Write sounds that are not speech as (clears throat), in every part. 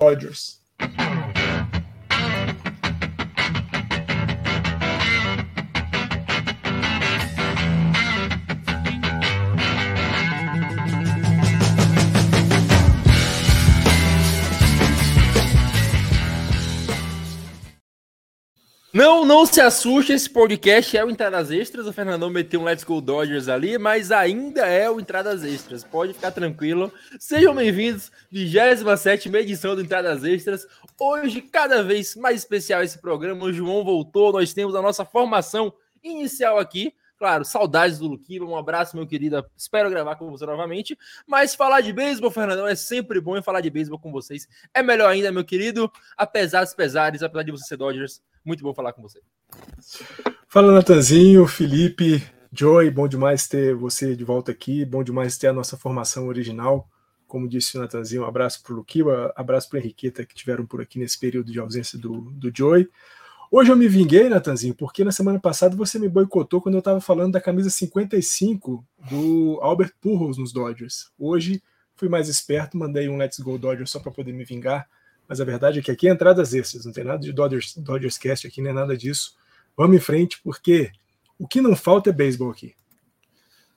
Dodgers. Não, não se assuste, esse podcast é o Entradas Extras. O Fernandão meteu um Let's Go Dodgers ali, mas ainda é o Entradas Extras. Pode ficar tranquilo. Sejam bem-vindos, 27 edição do Entradas Extras. Hoje, cada vez mais especial esse programa. O João voltou, nós temos a nossa formação inicial aqui. Claro, saudades do Luquiba, um abraço, meu querido. Espero gravar com você novamente. Mas falar de beisebol, Fernandão, é sempre bom e falar de beisebol com vocês é melhor ainda, meu querido. Apesar dos pesares, apesar de você ser Dodgers, muito bom falar com você. Fala, Natanzinho, Felipe, Joy, bom demais ter você de volta aqui, bom demais ter a nossa formação original. Como disse o Natanzinho, um abraço para o Luquiba, abraço para a Henriqueta que tiveram por aqui nesse período de ausência do, do Joy. Hoje eu me vinguei, Natanzinho, porque na semana passada você me boicotou quando eu estava falando da camisa 55 do Albert Pujols nos Dodgers. Hoje fui mais esperto, mandei um Let's Go Dodgers só para poder me vingar mas a verdade é que aqui é entradas extras, não tem nada de Dodgers, Dodgers Cast aqui, nem nada disso. Vamos em frente, porque o que não falta é beisebol aqui.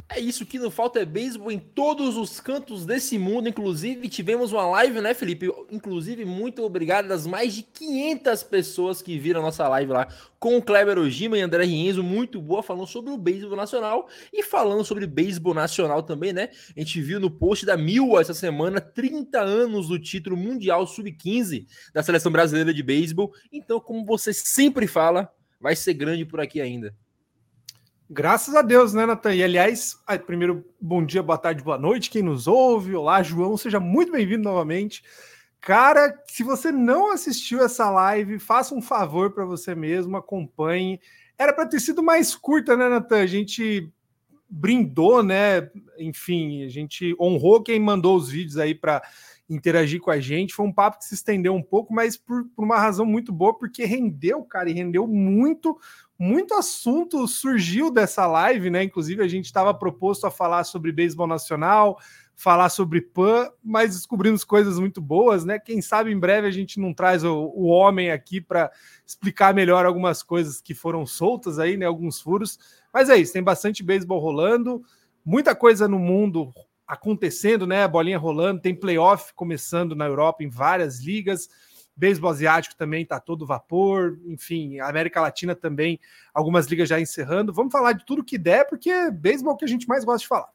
É isso que não falta é beisebol em todos os cantos desse mundo. Inclusive, tivemos uma live, né, Felipe? Inclusive, muito obrigado às mais de 500 pessoas que viram a nossa live lá com o Kleber Ojima e André Rienzo. Muito boa, falando sobre o beisebol nacional e falando sobre beisebol nacional também, né? A gente viu no post da Mil essa semana 30 anos do título mundial sub-15 da seleção brasileira de beisebol. Então, como você sempre fala, vai ser grande por aqui ainda. Graças a Deus, né, Natan? E aliás, primeiro, bom dia, boa tarde, boa noite, quem nos ouve. Olá, João, seja muito bem-vindo novamente. Cara, se você não assistiu essa live, faça um favor para você mesmo, acompanhe. Era para ter sido mais curta, né, Natan? A gente brindou, né? Enfim, a gente honrou quem mandou os vídeos aí para interagir com a gente. Foi um papo que se estendeu um pouco, mas por, por uma razão muito boa, porque rendeu, cara, e rendeu muito muito assunto surgiu dessa live, né? Inclusive, a gente estava proposto a falar sobre beisebol nacional, falar sobre PAN, mas descobrimos coisas muito boas, né? Quem sabe em breve a gente não traz o, o homem aqui para explicar melhor algumas coisas que foram soltas aí, né? Alguns furos. Mas é isso, tem bastante beisebol rolando, muita coisa no mundo acontecendo, né? Bolinha rolando, tem playoff começando na Europa em várias ligas beisebol asiático também está todo vapor, enfim, América Latina também, algumas ligas já encerrando. Vamos falar de tudo que der, porque é beisebol que a gente mais gosta de falar.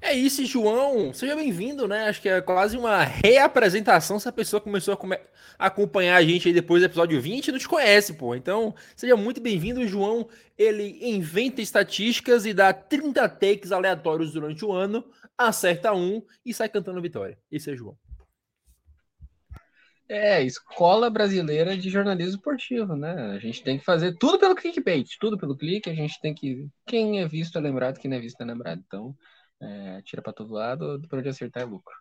É isso, João. Seja bem-vindo, né? Acho que é quase uma reapresentação se a pessoa começou a, come... acompanhar a gente aí depois do episódio 20 e não te conhece, pô. Então, seja muito bem-vindo, João. Ele inventa estatísticas e dá 30 takes aleatórios durante o ano, acerta um e sai cantando vitória. Esse é João. É, escola brasileira de jornalismo esportivo, né? A gente tem que fazer tudo pelo clickbait, tudo pelo clique, a gente tem que. Quem é visto é lembrado, quem não é visto é lembrado. Então, é, tira para todo lado, por onde acertar é lucro.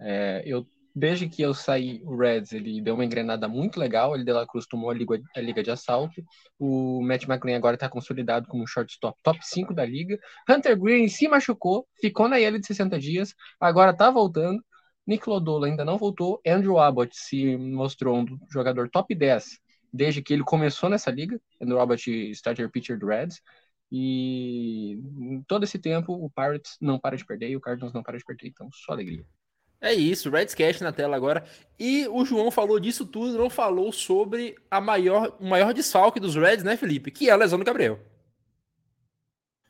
É, eu, desde que eu saí, o Reds ele deu uma engrenada muito legal, ele de la Cruz tomou a liga, a liga de assalto. O Matt McLean agora está consolidado como shortstop top 5 da liga. Hunter Green se machucou, ficou na IL de 60 dias, agora está voltando. Nick Lodola ainda não voltou. Andrew Abbott se mostrou um jogador top 10 desde que ele começou nessa liga. Andrew Abbott, starter pitcher do Reds. E em todo esse tempo, o Pirates não para de perder e o Cardinals não para de perder. Então, só alegria. É isso, Reds Cash na tela agora. E o João falou disso tudo, não falou sobre a maior, o maior desfalque dos Reds, né, Felipe? Que é a lesão do Gabriel.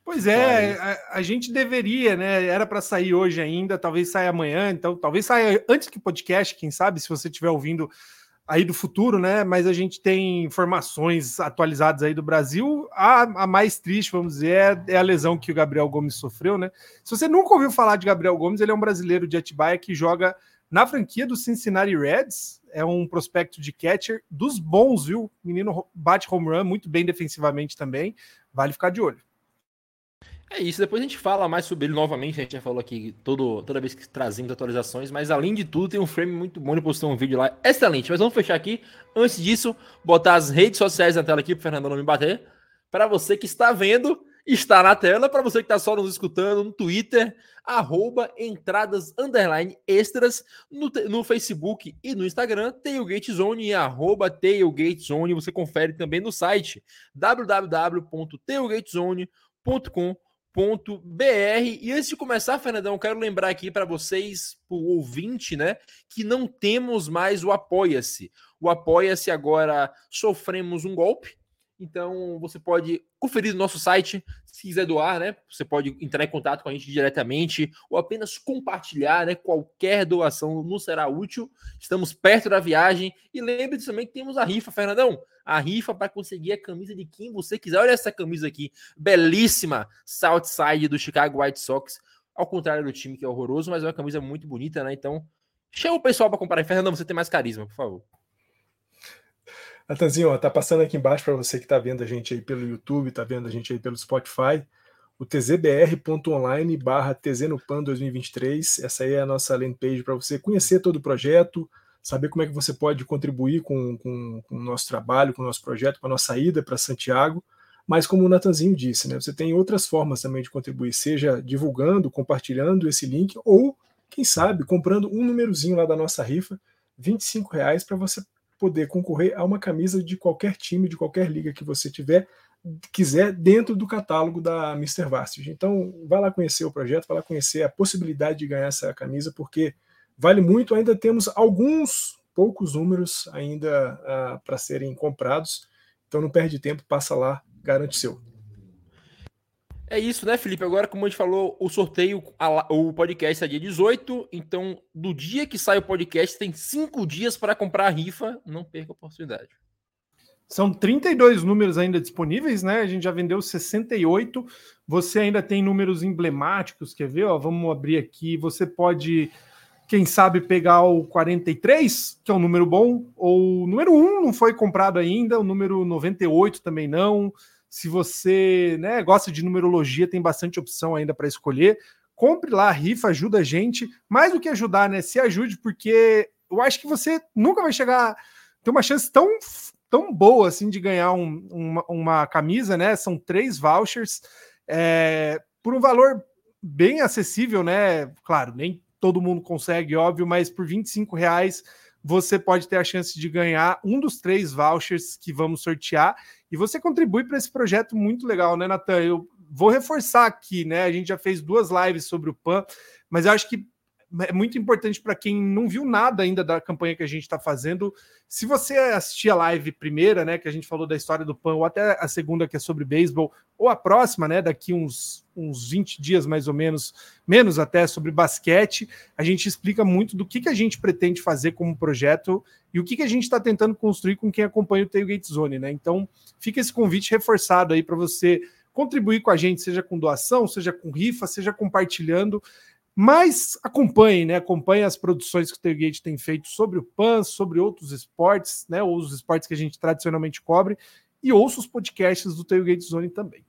Pois é, a, a, gente deveria, né? Era para sair hoje ainda, talvez saia amanhã, então talvez saia antes que o podcast, quem sabe, se você estiver ouvindo aí do futuro, né? Mas a gente tem informações atualizadas aí do Brasil. A, a mais triste, vamos dizer, é, é, a lesão que o Gabriel Gomes sofreu, né? Se você nunca ouviu falar de Gabriel Gomes, ele é um brasileiro de Atibaia que joga na franquia do Cincinnati Reds. É um prospecto de catcher dos bons, viu? Menino bate home run muito bem defensivamente também. Vale ficar de olho. É isso, depois a gente fala mais sobre ele novamente, a gente já falou aqui todo, toda vez que trazemos atualizações, mas além de tudo tem um frame muito bom, ele postou um vídeo lá excelente, mas vamos fechar aqui, antes disso, botar as redes sociais na tela aqui para Fernando não me bater, para você que está vendo está na tela para você que está só nos escutando no Twitter, arroba entradas underline extras, no, no Facebook e no Instagram, Tailgate e arroba. Você confere também no site www.tailgatezone.com.br. E antes de começar, Fernandão, quero lembrar aqui para vocês, o ouvinte, né, que não temos mais o Apoia-se. O Apoia-se agora sofremos um golpe então você pode conferir no nosso site, se quiser doar, né? Você pode entrar em contato com a gente diretamente ou apenas compartilhar, né? Qualquer doação nos será útil. Estamos perto da viagem e lembre-se também que temos a rifa, Fernandão. A rifa para conseguir a camisa de quem você quiser. Olha essa camisa aqui, belíssima, Southside do Chicago White Sox. Ao contrário do time que é horroroso, mas é uma camisa muito bonita, né? Então, chama o pessoal para comprar. Fernandão, você tem mais carisma, por favor. Natanzinho, ó, tá passando aqui embaixo para você que está vendo a gente aí pelo YouTube, está vendo a gente aí pelo Spotify, o tzbr.online barra tznopan 2023. Essa aí é a nossa landing page para você conhecer todo o projeto, saber como é que você pode contribuir com, com, com o nosso trabalho, com o nosso projeto, com a nossa ida para Santiago. Mas como o Natanzinho disse, né, você tem outras formas também de contribuir, seja divulgando, compartilhando esse link, ou, quem sabe, comprando um númerozinho lá da nossa rifa, 25 reais para você poder concorrer a uma camisa de qualquer time, de qualquer liga que você tiver, quiser, dentro do catálogo da Mr. Varsity. Então, vá lá conhecer o projeto, vá lá conhecer a possibilidade de ganhar essa camisa, porque vale muito. Ainda temos alguns poucos números ainda uh, para serem comprados. Então, não perde tempo, passa lá, garante seu. É isso, né, Felipe? Agora, como a gente falou, o sorteio, o podcast é dia 18. Então, do dia que sai o podcast, tem cinco dias para comprar a rifa. Não perca a oportunidade. São 32 números ainda disponíveis, né? A gente já vendeu 68. Você ainda tem números emblemáticos, quer ver? Ó, vamos abrir aqui. Você pode, quem sabe, pegar o 43, que é um número bom, ou o número 1 não foi comprado ainda, o número 98 também não. Se você né, gosta de numerologia, tem bastante opção ainda para escolher. Compre lá, a rifa, ajuda a gente. Mais do que ajudar, né? Se ajude, porque eu acho que você nunca vai chegar. Ter uma chance tão, tão boa assim de ganhar um, uma, uma, camisa, né? São três vouchers é, por um valor bem acessível, né? Claro, nem todo mundo consegue, óbvio, mas por 25 reais você pode ter a chance de ganhar um dos três vouchers que vamos sortear e você contribui para esse projeto muito legal, né, Natan? Eu vou reforçar aqui, né? A gente já fez duas lives sobre o PAN, mas eu acho que é muito importante para quem não viu nada ainda da campanha que a gente está fazendo. Se você assistir a live primeira, né, que a gente falou da história do PAN, ou até a segunda, que é sobre beisebol, ou a próxima, né, daqui uns, uns 20 dias mais ou menos, menos até, sobre basquete, a gente explica muito do que, que a gente pretende fazer como projeto e o que, que a gente está tentando construir com quem acompanha o Tailgate Zone, né? Então, fica esse convite reforçado aí para você contribuir com a gente, seja com doação, seja com rifa, seja compartilhando. Mas acompanhe, né? Acompanhe as produções que o Tailgate tem feito sobre o PAN, sobre outros esportes, né? Ou os esportes que a gente tradicionalmente cobre, e ouça os podcasts do Tailgate Zone também.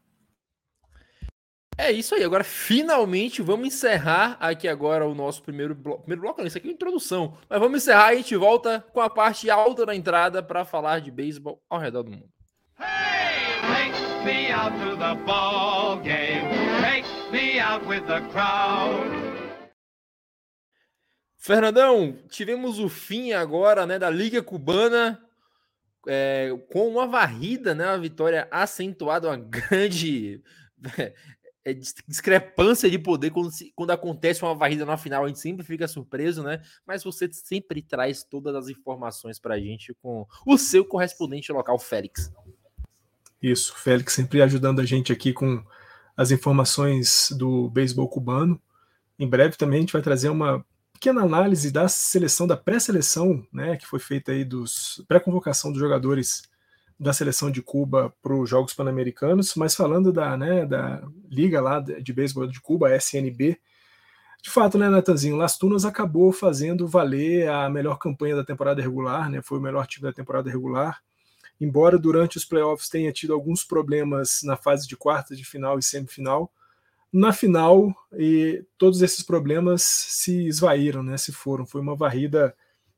É isso aí. Agora, finalmente, vamos encerrar aqui agora o nosso primeiro bloco. Primeiro bloco, não, isso aqui é uma introdução. Mas vamos encerrar e a gente volta com a parte alta da entrada para falar de beisebol ao redor do mundo. Hey, out with the crowd. Fernandão, tivemos o fim agora né, da Liga Cubana é, com uma varrida, né, uma vitória acentuada, uma grande (laughs) é, discrepância de poder quando, se, quando acontece uma varrida na final, a gente sempre fica surpreso, né? Mas você sempre traz todas as informações para a gente com o seu correspondente local, Félix. Isso, Félix sempre ajudando a gente aqui com as informações do beisebol cubano. Em breve também a gente vai trazer uma pequena análise da seleção, da pré-seleção, né, que foi feita aí dos pré-convocação dos jogadores da seleção de Cuba para os Jogos Pan-Americanos, mas falando da, né, da liga lá de beisebol de Cuba, a SNB, de fato, né, Natanzinho, Las Tunas acabou fazendo valer a melhor campanha da temporada regular, né, foi o melhor time da temporada regular, embora durante os playoffs tenha tido alguns problemas na fase de quarta, de final e semifinal, na final, e todos esses problemas se esvaíram, né, se foram. Foi uma varrida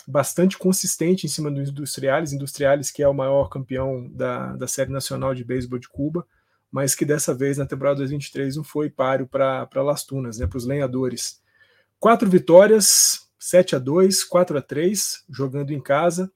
bastante consistente em cima do Industriales, Industriales que é o maior campeão da, da Série Nacional de Beisebol de Cuba, mas que dessa vez na temporada 2023 não foi páreo para Las Tunas, né, para os lenhadores. Quatro vitórias, 7 a 2 4 a 3 jogando em casa.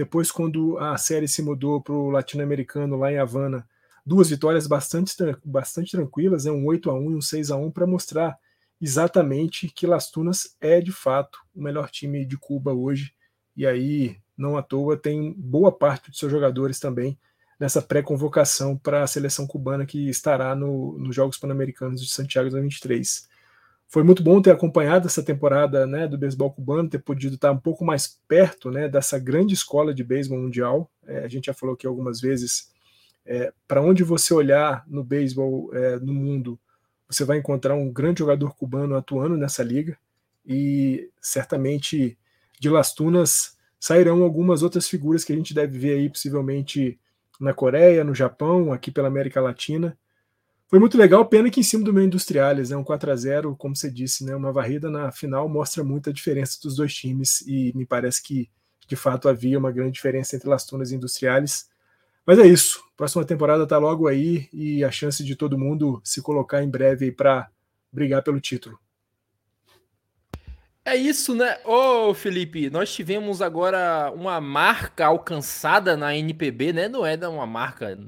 Depois, quando a série se mudou para o latino-americano lá em Havana, duas vitórias bastante, bastante tranquilas, né, um 8 a 1 e um 6 a 1 para mostrar exatamente que Las Tunas é de fato o melhor time de Cuba hoje. E aí, não à toa, tem boa parte de seus jogadores também nessa pré-convocação para a seleção cubana que estará no, nos Jogos Pan-Americanos de Santiago 2023. Foi muito bom ter acompanhado essa temporada né, do beisebol cubano, ter podido estar um pouco mais perto né, dessa grande escola de beisebol mundial. É, a gente já falou aqui algumas vezes, é, para onde você olhar no beisebol é, no mundo, você vai encontrar um grande jogador cubano atuando nessa liga e certamente de Las Tunas sairão algumas outras figuras que a gente deve ver aí possivelmente na Coreia, no Japão, aqui pela América Latina. Foi muito legal, pena que em cima do meu Industriales, né, um 4 a 0 como você disse, né, uma varrida na final mostra muita diferença dos dois times e me parece que de fato havia uma grande diferença entre Las Tunas e Industriales. Mas é isso, próxima temporada está logo aí e a chance de todo mundo se colocar em breve para brigar pelo título. É isso, né? Ô, Felipe, nós tivemos agora uma marca alcançada na NPB, né? Não é uma marca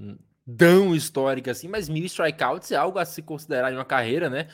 tão histórica assim, mas mil strikeouts é algo a se considerar em uma carreira, né?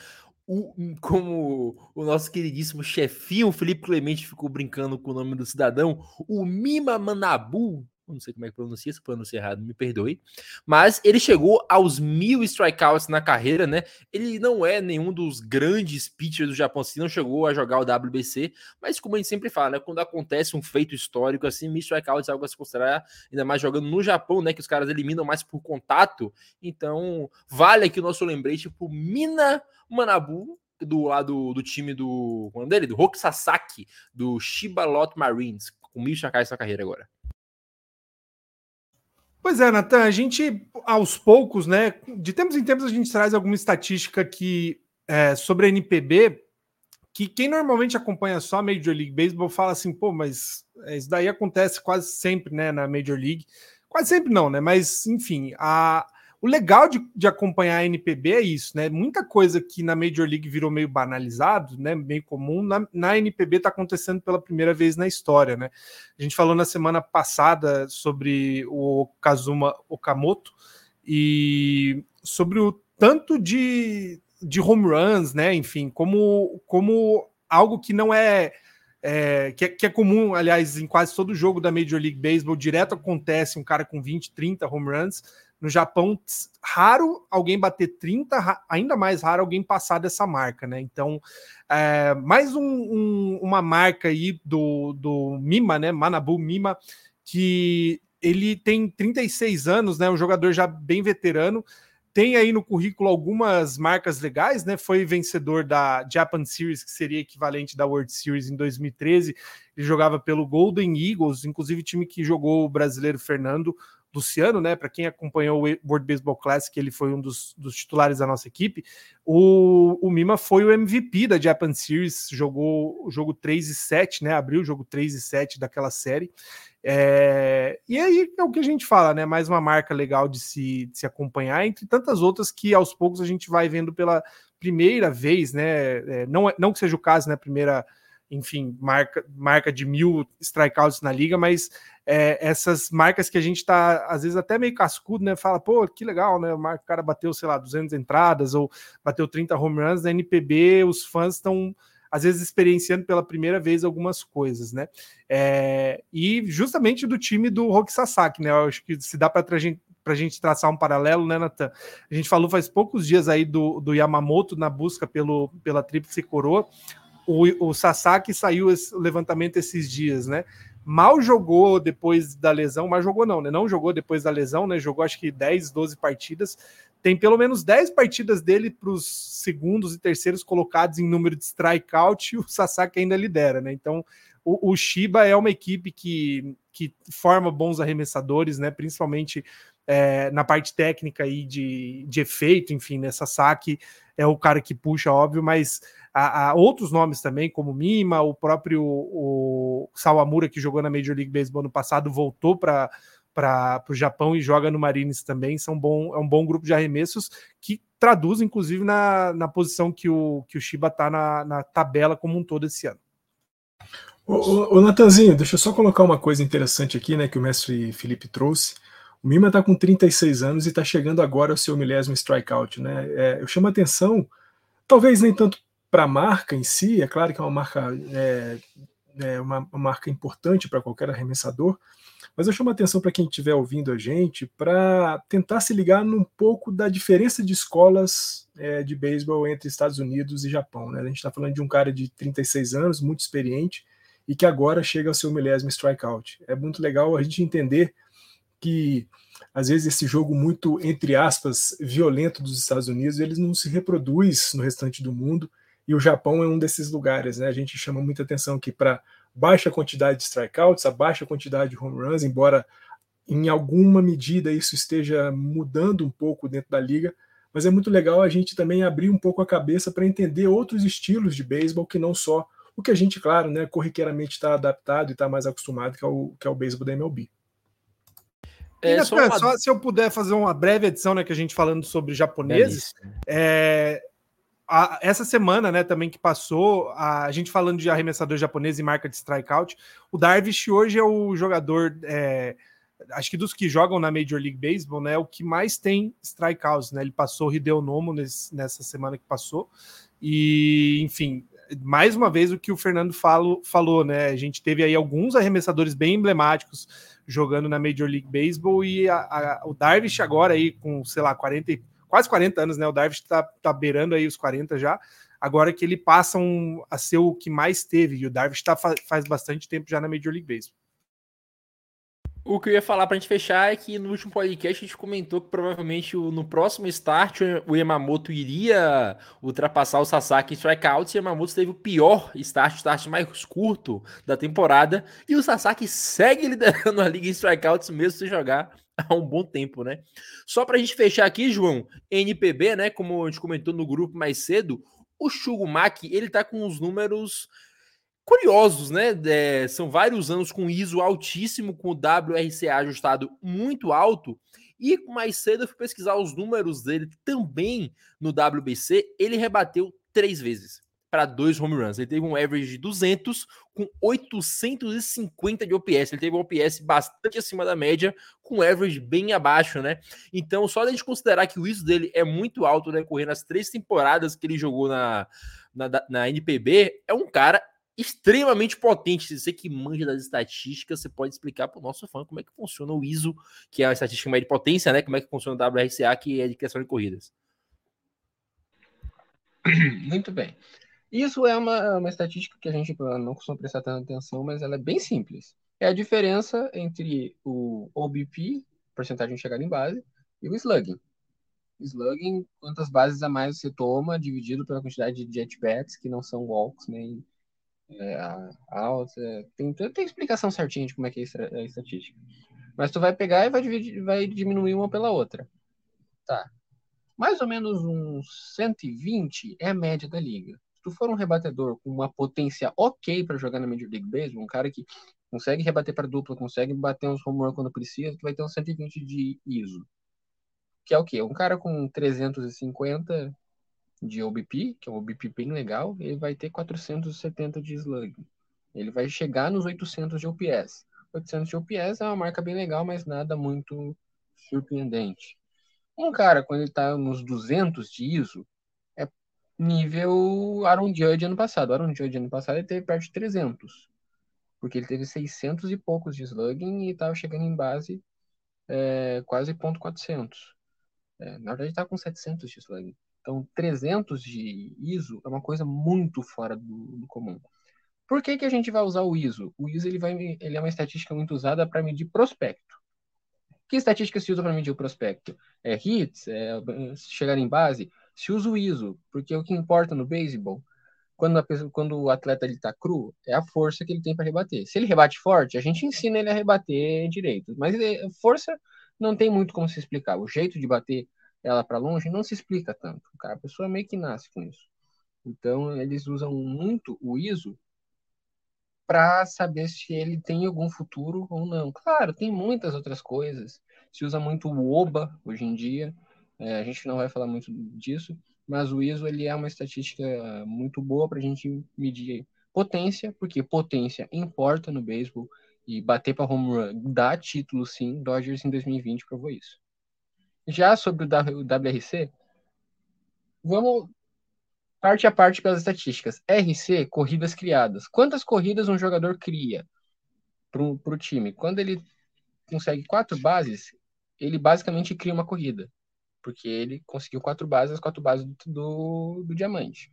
O, como o nosso queridíssimo chefinho Felipe Clemente ficou brincando com o nome do cidadão, o Mima Manabu não sei como é que pronuncia, se pronuncia errado, me perdoe. Mas ele chegou aos mil strikeouts na carreira, né? Ele não é nenhum dos grandes pitchers do Japão, assim, não chegou a jogar o WBC, mas como a gente sempre fala, né? Quando acontece um feito histórico assim, mil strikeouts é algo a se considerar, ainda mais jogando no Japão, né? Que os caras eliminam mais por contato. Então, vale aqui o nosso lembrete pro Mina Manabu, do lado do time do. Quando dele? Do Hoki Sasaki, do Shiba Lot Marines, com mil strikeouts na carreira agora. Pois é, Natan, a gente, aos poucos, né, de tempos em tempos, a gente traz alguma estatística que, é, sobre a NPB, que quem normalmente acompanha só a Major League Baseball fala assim, pô, mas é, isso daí acontece quase sempre, né, na Major League. Quase sempre não, né, mas, enfim, a, o legal de, de, acompanhar a NPB é isso, né? Muita coisa que na Major League virou meio banalizado, né? Meio comum, na, na NPB está acontecendo pela primeira vez na história, né? A gente falou na semana passada sobre o Kazuma Okamoto e sobre o tanto de, de home runs, né? Enfim, como, como algo que não é é, que, é, que, é, comum, aliás, em quase todo jogo da Major League Baseball, direto acontece um cara com 20, 30 home runs. No Japão, raro alguém bater 30, ainda mais raro alguém passar dessa marca, né? Então, é, mais um, um, uma marca aí do, do Mima, né? Manabu Mima, que ele tem 36 anos, né? Um jogador já bem veterano. Tem aí no currículo algumas marcas legais, né? Foi vencedor da Japan Series, que seria equivalente da World Series em 2013. Ele jogava pelo Golden Eagles, inclusive time que jogou o brasileiro Fernando Luciano, né? Para quem acompanhou o World Baseball Classic, ele foi um dos, dos titulares da nossa equipe. O, o, Mima foi o MVP da Japan Series, jogou o jogo 3 e 7, né? Abriu o jogo 3 e 7 daquela série. É, e aí é o que a gente fala, né? Mais uma marca legal de se, de se acompanhar, entre tantas outras que aos poucos a gente vai vendo pela primeira vez, né? É, não, é, não que seja o caso, né? Primeira enfim, marca, marca de mil strikeouts na liga, mas é, essas marcas que a gente está, às vezes, até meio cascudo, né? Fala, pô, que legal, né? O cara bateu, sei lá, 200 entradas ou bateu 30 home runs na NPB, os fãs estão, às vezes, experienciando pela primeira vez algumas coisas, né? É, e justamente do time do Roki Sasaki, né? Eu acho que se dá para para a gente traçar um paralelo, né, Natan? A gente falou faz poucos dias aí do, do Yamamoto na busca pelo, pela Tríplice Coroa o, o Sasaki saiu esse levantamento esses dias, né? Mal jogou depois da lesão, mas jogou não, né? Não jogou depois da lesão, né? Jogou acho que 10, 12 partidas. Tem pelo menos 10 partidas dele para os segundos e terceiros colocados em número de strikeout e o Sasaki ainda lidera, né? Então o, o Shiba é uma equipe que, que forma bons arremessadores, né? Principalmente é, na parte técnica aí de, de efeito, enfim, nessa saque é o cara que puxa, óbvio, mas há, há, outros nomes também, como Mima, o próprio o Sawamura, que jogou na Major League Baseball no passado, voltou para para o Japão e joga no Marines também. São bom, é um bom grupo de arremessos que traduz, inclusive, na, na posição que o, que o Shiba está na, na tabela como um todo esse ano. Ô, ô, Natanzinho, deixa eu só colocar uma coisa interessante aqui, né, que o mestre Felipe trouxe. O Mima está com 36 anos e está chegando agora ao seu milésimo strikeout, né? É, eu chamo a atenção, talvez nem tanto para a marca em si, é claro que é uma marca, é, é uma, uma marca importante para qualquer arremessador, mas eu chamo a atenção para quem estiver ouvindo a gente para tentar se ligar num pouco da diferença de escolas é, de beisebol entre Estados Unidos e Japão. Né? A gente está falando de um cara de 36 anos, muito experiente, e que agora chega ao seu milésimo strikeout. É muito legal a gente entender que às vezes esse jogo muito entre aspas violento dos Estados Unidos ele não se reproduz no restante do mundo e o Japão é um desses lugares, né? A gente chama muita atenção aqui para baixa quantidade de strikeouts, a baixa quantidade de home runs, embora em alguma medida isso esteja mudando um pouco dentro da liga, mas é muito legal a gente também abrir um pouco a cabeça para entender outros estilos de beisebol que não só o que a gente, claro, né, corriqueiramente está adaptado e está mais acostumado, que é o, que é o beisebol da MLB. É, só, uma... só, se eu puder fazer uma breve edição, né, que a gente falando sobre japoneses, é, a, essa semana, né, também que passou, a, a, gente falando de arremessador japonês e marca de strikeout, o Darvish hoje é o jogador, é, acho que dos que jogam na Major League Baseball, né, o que mais tem strikeouts, né, ele passou o Hideo Nomo nesse, nessa semana que passou, e, enfim, mais uma vez o que o Fernando falo, falou, né, a gente teve aí alguns arremessadores bem emblemáticos jogando na Major League Baseball, e a, a, o Darvish agora aí com, sei lá, 40 quase 40 anos, né? O Darvish está tá beirando aí os 40 já. Agora que ele passa um, a ser o que mais teve, e o Darvish tá, faz bastante tempo já na Major League Baseball. O que eu ia falar para a gente fechar é que no último podcast a gente comentou que provavelmente no próximo start o Yamamoto iria ultrapassar o Sasaki em strikeouts. E o Yamamoto teve o pior start, o start mais curto da temporada. E o Sasaki segue liderando a liga em strikeouts mesmo sem jogar (laughs) há um bom tempo, né? Só para a gente fechar aqui, João, NPB, né? Como a gente comentou no grupo mais cedo, o Shugumaki, ele tá com os números curiosos, né? É, são vários anos com ISO altíssimo, com o WRCA ajustado muito alto. E mais cedo eu fui pesquisar os números dele também no WBC. Ele rebateu três vezes para dois home runs. Ele teve um average de 200 com 850 de OPS. Ele teve um OPS bastante acima da média, com average bem abaixo, né? Então, só a gente considerar que o ISO dele é muito alto, né? Correndo as três temporadas que ele jogou na, na, na NPB, é um cara extremamente potente. Você que manja das estatísticas, você pode explicar para o nosso fã como é que funciona o ISO, que é a estatística média de potência, né? Como é que funciona o WRCA, que é de criação de corridas. (clears throat) Muito bem. Isso é uma, uma estatística que a gente não costuma prestar tanta atenção, mas ela é bem simples. É a diferença entre o OBP, porcentagem de chegada em base, e o slugging. Slugging, quantas bases a mais você toma, dividido pela quantidade de at-bats, que não são walks, nem é, outs. É, tem, tem explicação certinha de como é que é a estatística. Mas tu vai pegar e vai, dividir, vai diminuir uma pela outra. Tá. Mais ou menos uns 120 é a média da liga se tu for um rebatedor com uma potência ok para jogar na Major League Baseball, um cara que consegue rebater para dupla, consegue bater uns home run quando precisa, tu vai ter uns 120 de ISO. Que é o quê? Um cara com 350 de OBP, que é um OBP bem legal, ele vai ter 470 de slug. Ele vai chegar nos 800 de OPS. 800 de OPS é uma marca bem legal, mas nada muito surpreendente. Um cara, quando ele está nos 200 de ISO, nível Aaron Judge ano passado. Aaron Judge ano passado ele teve perto de 300, porque ele teve 600 e poucos de slugging e estava chegando em base é, quase ponto .400. É, na verdade está com 700 de slugging. Então 300 de ISO é uma coisa muito fora do, do comum. Por que, que a gente vai usar o ISO? O ISO ele, vai, ele é uma estatística muito usada para medir prospecto. Que estatística se usa para medir o prospecto? É hits? É chegar em base? se usa o ISO, porque o que importa no beisebol, quando, pessoa, quando o atleta está cru, é a força que ele tem para rebater. Se ele rebate forte, a gente ensina ele a rebater direito. Mas ele, força não tem muito como se explicar. O jeito de bater ela para longe não se explica tanto. A pessoa meio que nasce com isso. Então, eles usam muito o ISO para saber se ele tem algum futuro ou não. Claro, tem muitas outras coisas. Se usa muito o OBA hoje em dia. É, a gente não vai falar muito disso, mas o ISO ele é uma estatística muito boa para a gente medir potência, porque potência importa no beisebol e bater para home run dá título sim. Dodgers em 2020 provou isso. Já sobre o WRC, vamos parte a parte pelas estatísticas. RC, corridas criadas. Quantas corridas um jogador cria para o time? Quando ele consegue quatro bases, ele basicamente cria uma corrida. Porque ele conseguiu quatro bases, as quatro bases do, do, do diamante.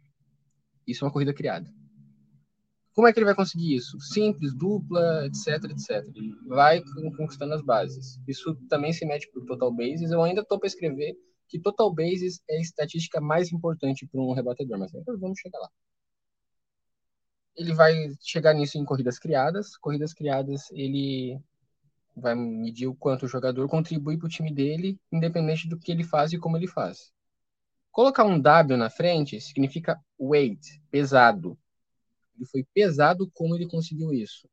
Isso é uma corrida criada. Como é que ele vai conseguir isso? Simples, dupla, etc, etc. Ele vai conquistando as bases. Isso também se mede por total bases. Eu ainda estou para escrever que total bases é a estatística mais importante para um rebatedor, mas vamos chegar lá. Ele vai chegar nisso em corridas criadas. Corridas criadas, ele vai medir o quanto o jogador contribui para o time dele, independente do que ele faz e como ele faz. Colocar um W na frente significa weight, pesado. Ele foi pesado como ele conseguiu isso.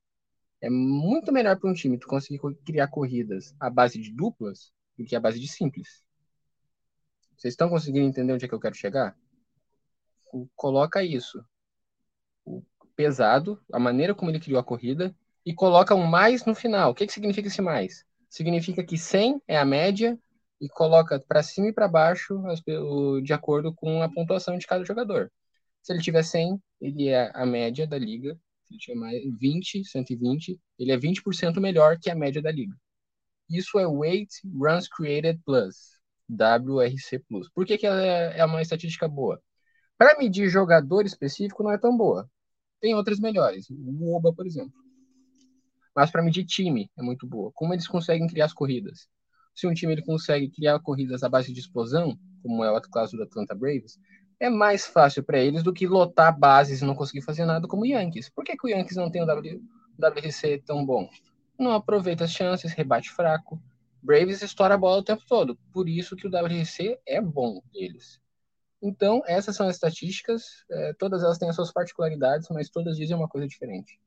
É muito melhor para um time tu conseguir criar corridas à base de duplas do que à base de simples. Vocês estão conseguindo entender onde é que eu quero chegar? Coloca isso. O pesado, a maneira como ele criou a corrida, e coloca um mais no final. O que, que significa esse mais? Significa que 100 é a média e coloca para cima e para baixo de acordo com a pontuação de cada jogador. Se ele tiver 100, ele é a média da liga. Se mais 20, 120, ele é 20% melhor que a média da liga. Isso é Weight Runs Created Plus. WRC+. Por que, que ela é, é uma estatística boa? Para medir jogador específico não é tão boa. Tem outras melhores, o OBA, por exemplo. Mas para medir time é muito boa. Como eles conseguem criar as corridas? Se um time ele consegue criar corridas à base de explosão, como é o caso do Atlanta Braves, é mais fácil para eles do que lotar bases e não conseguir fazer nada como o Yankees. Por que, que o Yankees não tem w, WRC tão bom? Não aproveita as chances, rebate fraco, Braves estoura a bola o tempo todo. Por isso que o WRC é bom deles. Então, essas são as estatísticas. É, todas elas têm as suas particularidades, mas todas dizem uma coisa diferente.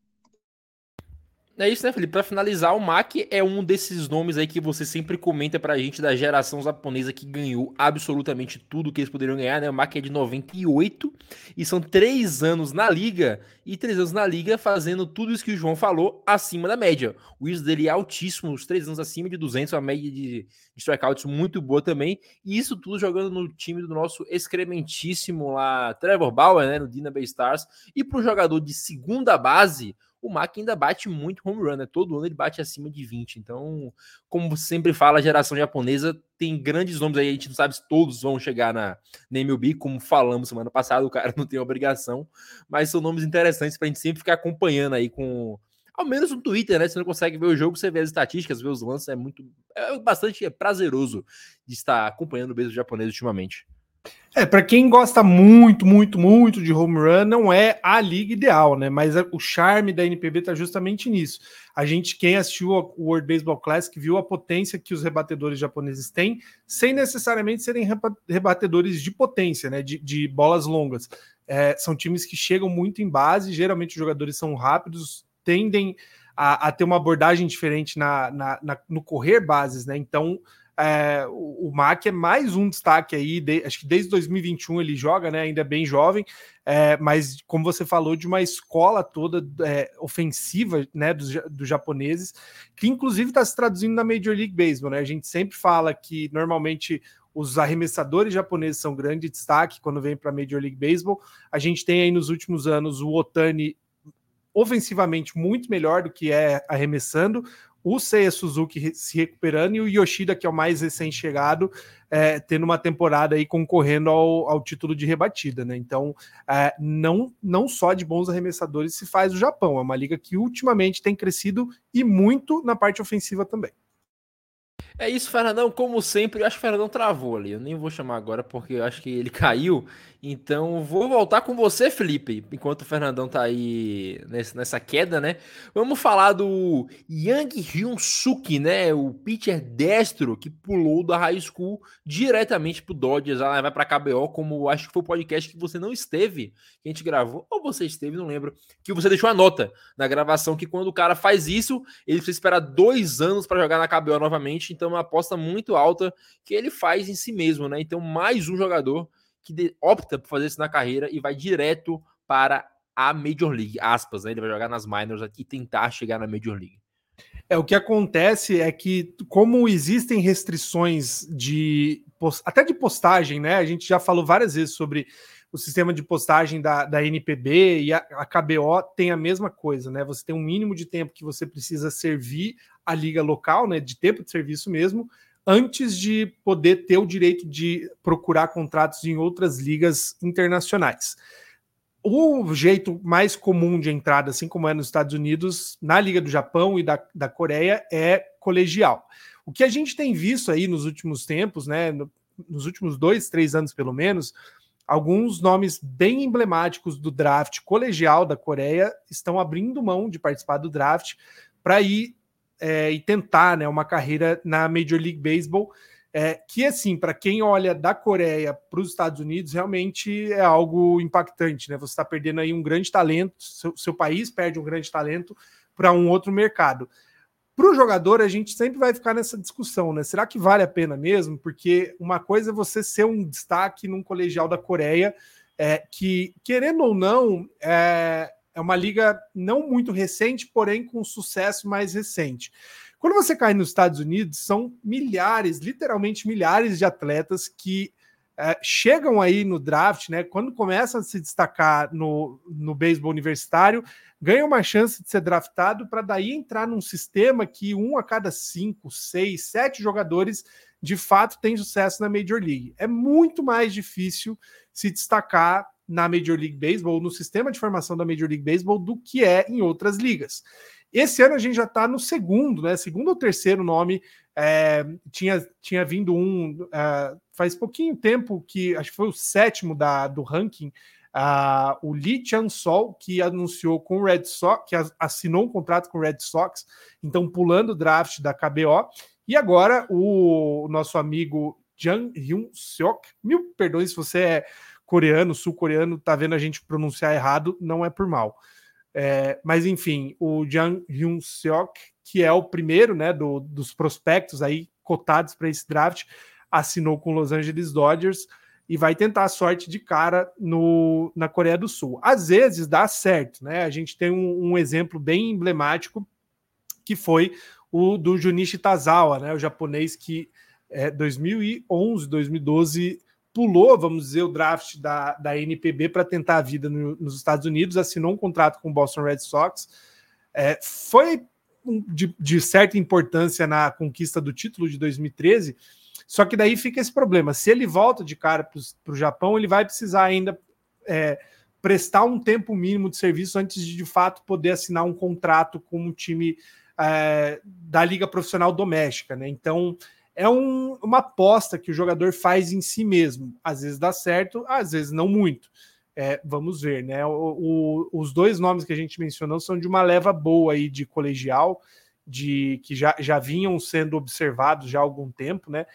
É isso, né, Felipe? Para finalizar, o Mac é um desses nomes aí que você sempre comenta pra gente da geração japonesa que ganhou absolutamente tudo que eles poderiam ganhar, né? O Mac é de 98 e são três anos na liga e três anos na liga fazendo tudo isso que o João falou acima da média. O ISO dele é altíssimo, os três anos acima de 200, uma média de, de strikeouts muito boa também. E isso tudo jogando no time do nosso excrementíssimo lá, Trevor Bauer, né? No Dina Bay Stars. E pro jogador de segunda base o Mac ainda bate muito home run, né? Todo ano ele bate acima de 20. Então, como sempre fala, a geração japonesa tem grandes nomes aí, a gente não sabe se todos vão chegar na, na MLB, como falamos semana passada, o cara (laughs) não tem obrigação, mas são nomes interessantes para a gente sempre ficar acompanhando aí com ao menos no Twitter, né? Você não consegue ver o jogo, você vê as estatísticas, vê os lances, é muito é bastante prazeroso de estar acompanhando o beisebol japonês ultimamente. É, para quem gosta muito, muito, muito de home run, não é a liga ideal, né? Mas o charme da NPB tá justamente nisso. A gente, quem assistiu o World Baseball Classic, viu a potência que os rebatedores japoneses têm, sem necessariamente serem rebatedores de potência, né? De, de bolas longas. É, são times que chegam muito em base, geralmente os jogadores são rápidos, tendem a, a ter uma abordagem diferente na, na, na, no correr bases, né? Então é, o, o Mac é mais um destaque aí, de, acho que desde 2021 ele joga, né? Ainda é bem jovem, é, mas como você falou, de uma escola toda é, ofensiva, né? Dos, dos japoneses, que inclusive está se traduzindo na Major League Baseball, né? A gente sempre fala que normalmente os arremessadores japoneses são grande destaque quando vem para a Major League Baseball. A gente tem aí nos últimos anos o Otani ofensivamente muito melhor do que é arremessando o Seiya Suzuki se recuperando e o Yoshida, que é o mais recém-chegado, é, tendo uma temporada aí concorrendo ao, ao título de rebatida, né? Então, é, não, não só de bons arremessadores se faz o Japão, é uma liga que ultimamente tem crescido e muito na parte ofensiva também. É isso, Fernandão. Como sempre, eu acho que o Fernandão travou ali. Eu nem vou chamar agora porque eu acho que ele (laughs) caiu. Então, vou voltar com você, Felipe, enquanto o Fernandão tá aí nessa queda, né? Vamos falar do Yang Hyun-suk, né? O pitcher destro que pulou da high school diretamente pro Dodgers, lá vai pra KBO, como acho que foi o podcast que você não esteve, que a gente gravou, ou você esteve, não lembro, que você deixou a nota na gravação que quando o cara faz isso, ele precisa esperar dois anos para jogar na KBO novamente, então é uma aposta muito alta que ele faz em si mesmo, né? Então, mais um jogador que opta por fazer isso na carreira e vai direto para a Major League, aspas, né? Ele vai jogar nas minors e tentar chegar na Major League. É, o que acontece é que, como existem restrições de até de postagem, né? A gente já falou várias vezes sobre o sistema de postagem da, da NPB e a, a, KBO tem a mesma coisa, né? Você tem um mínimo de tempo que você precisa servir a liga local, né? De tempo de serviço mesmo, antes de poder ter o direito de procurar contratos em outras ligas internacionais. O jeito mais comum de entrada, assim como é nos Estados Unidos, na Liga do Japão e da, da Coreia, é colegial. O que a gente tem visto aí nos últimos tempos, né, no, nos últimos dois, três anos pelo menos, alguns nomes bem emblemáticos do draft colegial da Coreia estão abrindo mão de participar do draft para ir é, e tentar né, uma carreira na Major League Baseball, é, que assim, para quem olha da Coreia para os Estados Unidos, realmente é algo impactante, né? Você está perdendo aí um grande talento, seu, seu país perde um grande talento para um outro mercado. Para o jogador, a gente sempre vai ficar nessa discussão, né? Será que vale a pena mesmo? Porque uma coisa é você ser um destaque num colegial da Coreia, é, que, querendo ou não, é, é uma liga não muito recente, porém com sucesso mais recente. Quando você cai nos Estados Unidos, são milhares, literalmente milhares de atletas que é, chegam aí no draft, né? Quando começam a se destacar no, no beisebol universitário, ganham uma chance de ser draftado para daí entrar num sistema que um a cada cinco, seis, sete jogadores de fato tem sucesso na Major League. É muito mais difícil se destacar na Major League Baseball, no sistema de formação da Major League Baseball, do que é em outras ligas. Esse ano a gente já está no segundo, né? Segundo ou terceiro nome. É, tinha, tinha vindo um é, faz pouquinho tempo que acho que foi o sétimo da, do ranking. Uh, o Lee Chan-sol, que anunciou com o Red Sox, que assinou um contrato com o Red Sox, então pulando o draft da KBO. E agora o, nosso amigo Jang Hyun-seok, mil perdões se você é coreano, sul-coreano, tá vendo a gente pronunciar errado, não é por mal. É, mas enfim, o Jang Hyun Seok, que é o primeiro né, do, dos prospectos aí cotados para esse draft, assinou com Los Angeles Dodgers e vai tentar a sorte de cara no, na Coreia do Sul. Às vezes dá certo, né? A gente tem um, um exemplo bem emblemático que foi o do Junichi Tazawa, né? O japonês que é 2011, 2012 pulou, vamos dizer, o draft da, da NPB para tentar a vida no, nos Estados Unidos, assinou um contrato com o Boston Red Sox. É, foi de, de, certa importância na conquista do título de 2013, só que daí fica esse problema. Se ele volta de cara para o Japão, ele vai precisar ainda é, prestar um tempo mínimo de serviço antes de de fato poder assinar um contrato com um time é, da Liga Profissional Doméstica. Né? Então é um, uma aposta que o jogador faz em si mesmo. Às vezes dá certo, às vezes não muito. É, vamos ver, né? O, o, os dois nomes que a gente mencionou são de uma leva boa aí de colegial, de que já, já vinham sendo observados já há algum tempo, né?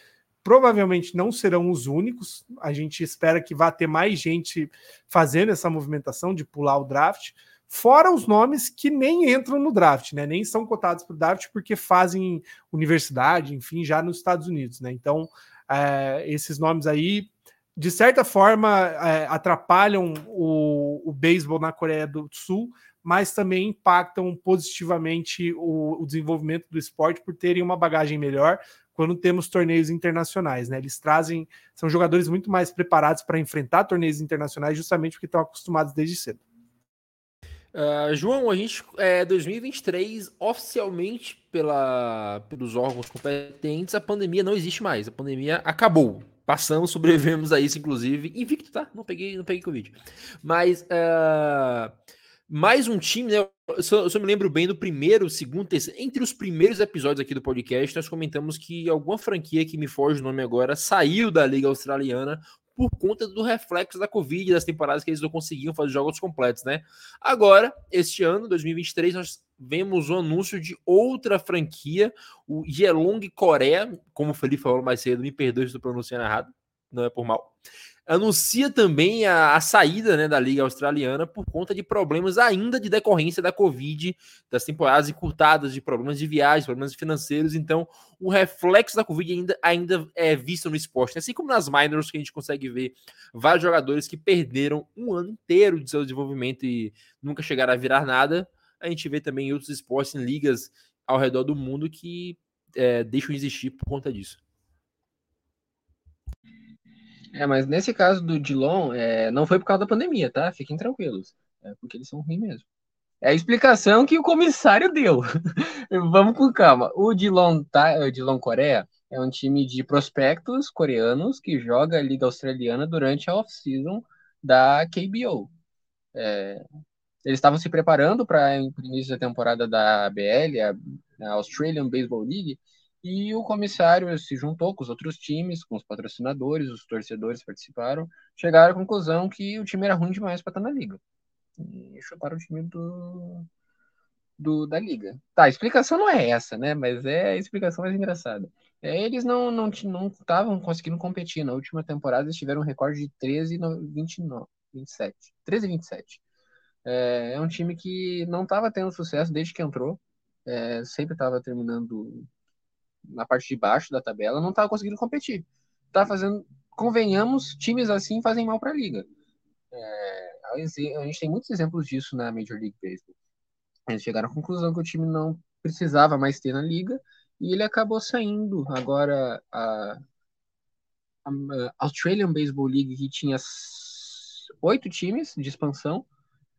Provavelmente não serão os únicos. A gente espera que vá ter mais gente fazendo essa movimentação de pular o draft. Fora os nomes que nem entram no draft, né? Nem são cotados para o draft porque fazem universidade, enfim, já nos Estados Unidos, né? Então, é, esses nomes aí, de certa forma, é, atrapalham o, o beisebol na Coreia do Sul, mas também impactam positivamente o, o, desenvolvimento do esporte por terem uma bagagem melhor quando temos torneios internacionais, né? Eles trazem, são jogadores muito mais preparados para enfrentar torneios internacionais justamente porque estão acostumados desde cedo. Uh, João, a gente é 2023 oficialmente pela, pelos órgãos competentes, a pandemia não existe mais. A pandemia acabou. Passamos, (laughs) sobrevivemos a isso, inclusive. Invicto, tá? Não peguei, não peguei Covid. Mas uh, mais um time, né? Eu só, eu só, me lembro bem do primeiro, segundo, terceiro. Entre os primeiros episódios aqui do podcast, nós comentamos que alguma franquia que me foge o nome agora saiu da Liga Australiana por conta do reflexo da Covid, das temporadas que eles não conseguiam fazer jogos completos, né? Agora, este ano, 2023, nós vemos o anúncio de outra franquia, o Yelong Coreia, como o Felipe falou mais cedo, me perdoe se estou pronunciando errado, não é por mal anuncia também a, a, saída né, da Liga Australiana por conta de problemas ainda de decorrência da Covid, das temporadas encurtadas, de problemas de viagem, problemas financeiros. Então, o reflexo da Covid ainda, ainda é visto no esporte. Assim como nas minors, que a gente consegue ver vários jogadores que perderam um ano inteiro de seu desenvolvimento e nunca chegaram a virar nada. A gente vê também em outros esportes, em ligas ao redor do mundo, que é, deixam de existir por conta disso. É, mas nesse caso do Dilon, é, não foi por causa da pandemia, tá? Fiquem tranquilos. É porque eles são ruins mesmo. É a explicação que o comissário deu. (laughs) Vamos com calma. O Dilon, tá, o Dilon Coreia é um time de prospectos coreanos que joga a Liga Australiana durante a off-season da KBO. É, eles estavam se preparando para o início da temporada da ABL, a, Australian Baseball League, e o comissário se juntou com os outros times, com os patrocinadores, os torcedores participaram, chegaram à conclusão que o time era ruim demais para estar na liga. E chutaram o time do, do, da liga. Tá, a explicação não é essa, né? Mas é a explicação mais engraçada. É, eles não não estavam conseguindo competir. Na última temporada eles tiveram um recorde de 13 e 29, 27. 13 e 27. É, é um time que não estava tendo sucesso desde que entrou. É, sempre estava terminando na parte de baixo da tabela, não estava conseguindo competir. Tá fazendo, convenhamos, times assim fazem mal para a liga. É, a gente tem muitos exemplos disso na Major League Baseball. Eles chegaram à conclusão que o time não precisava mais ter na liga e ele acabou saindo. Agora a, a Australian Baseball League que tinha oito times de expansão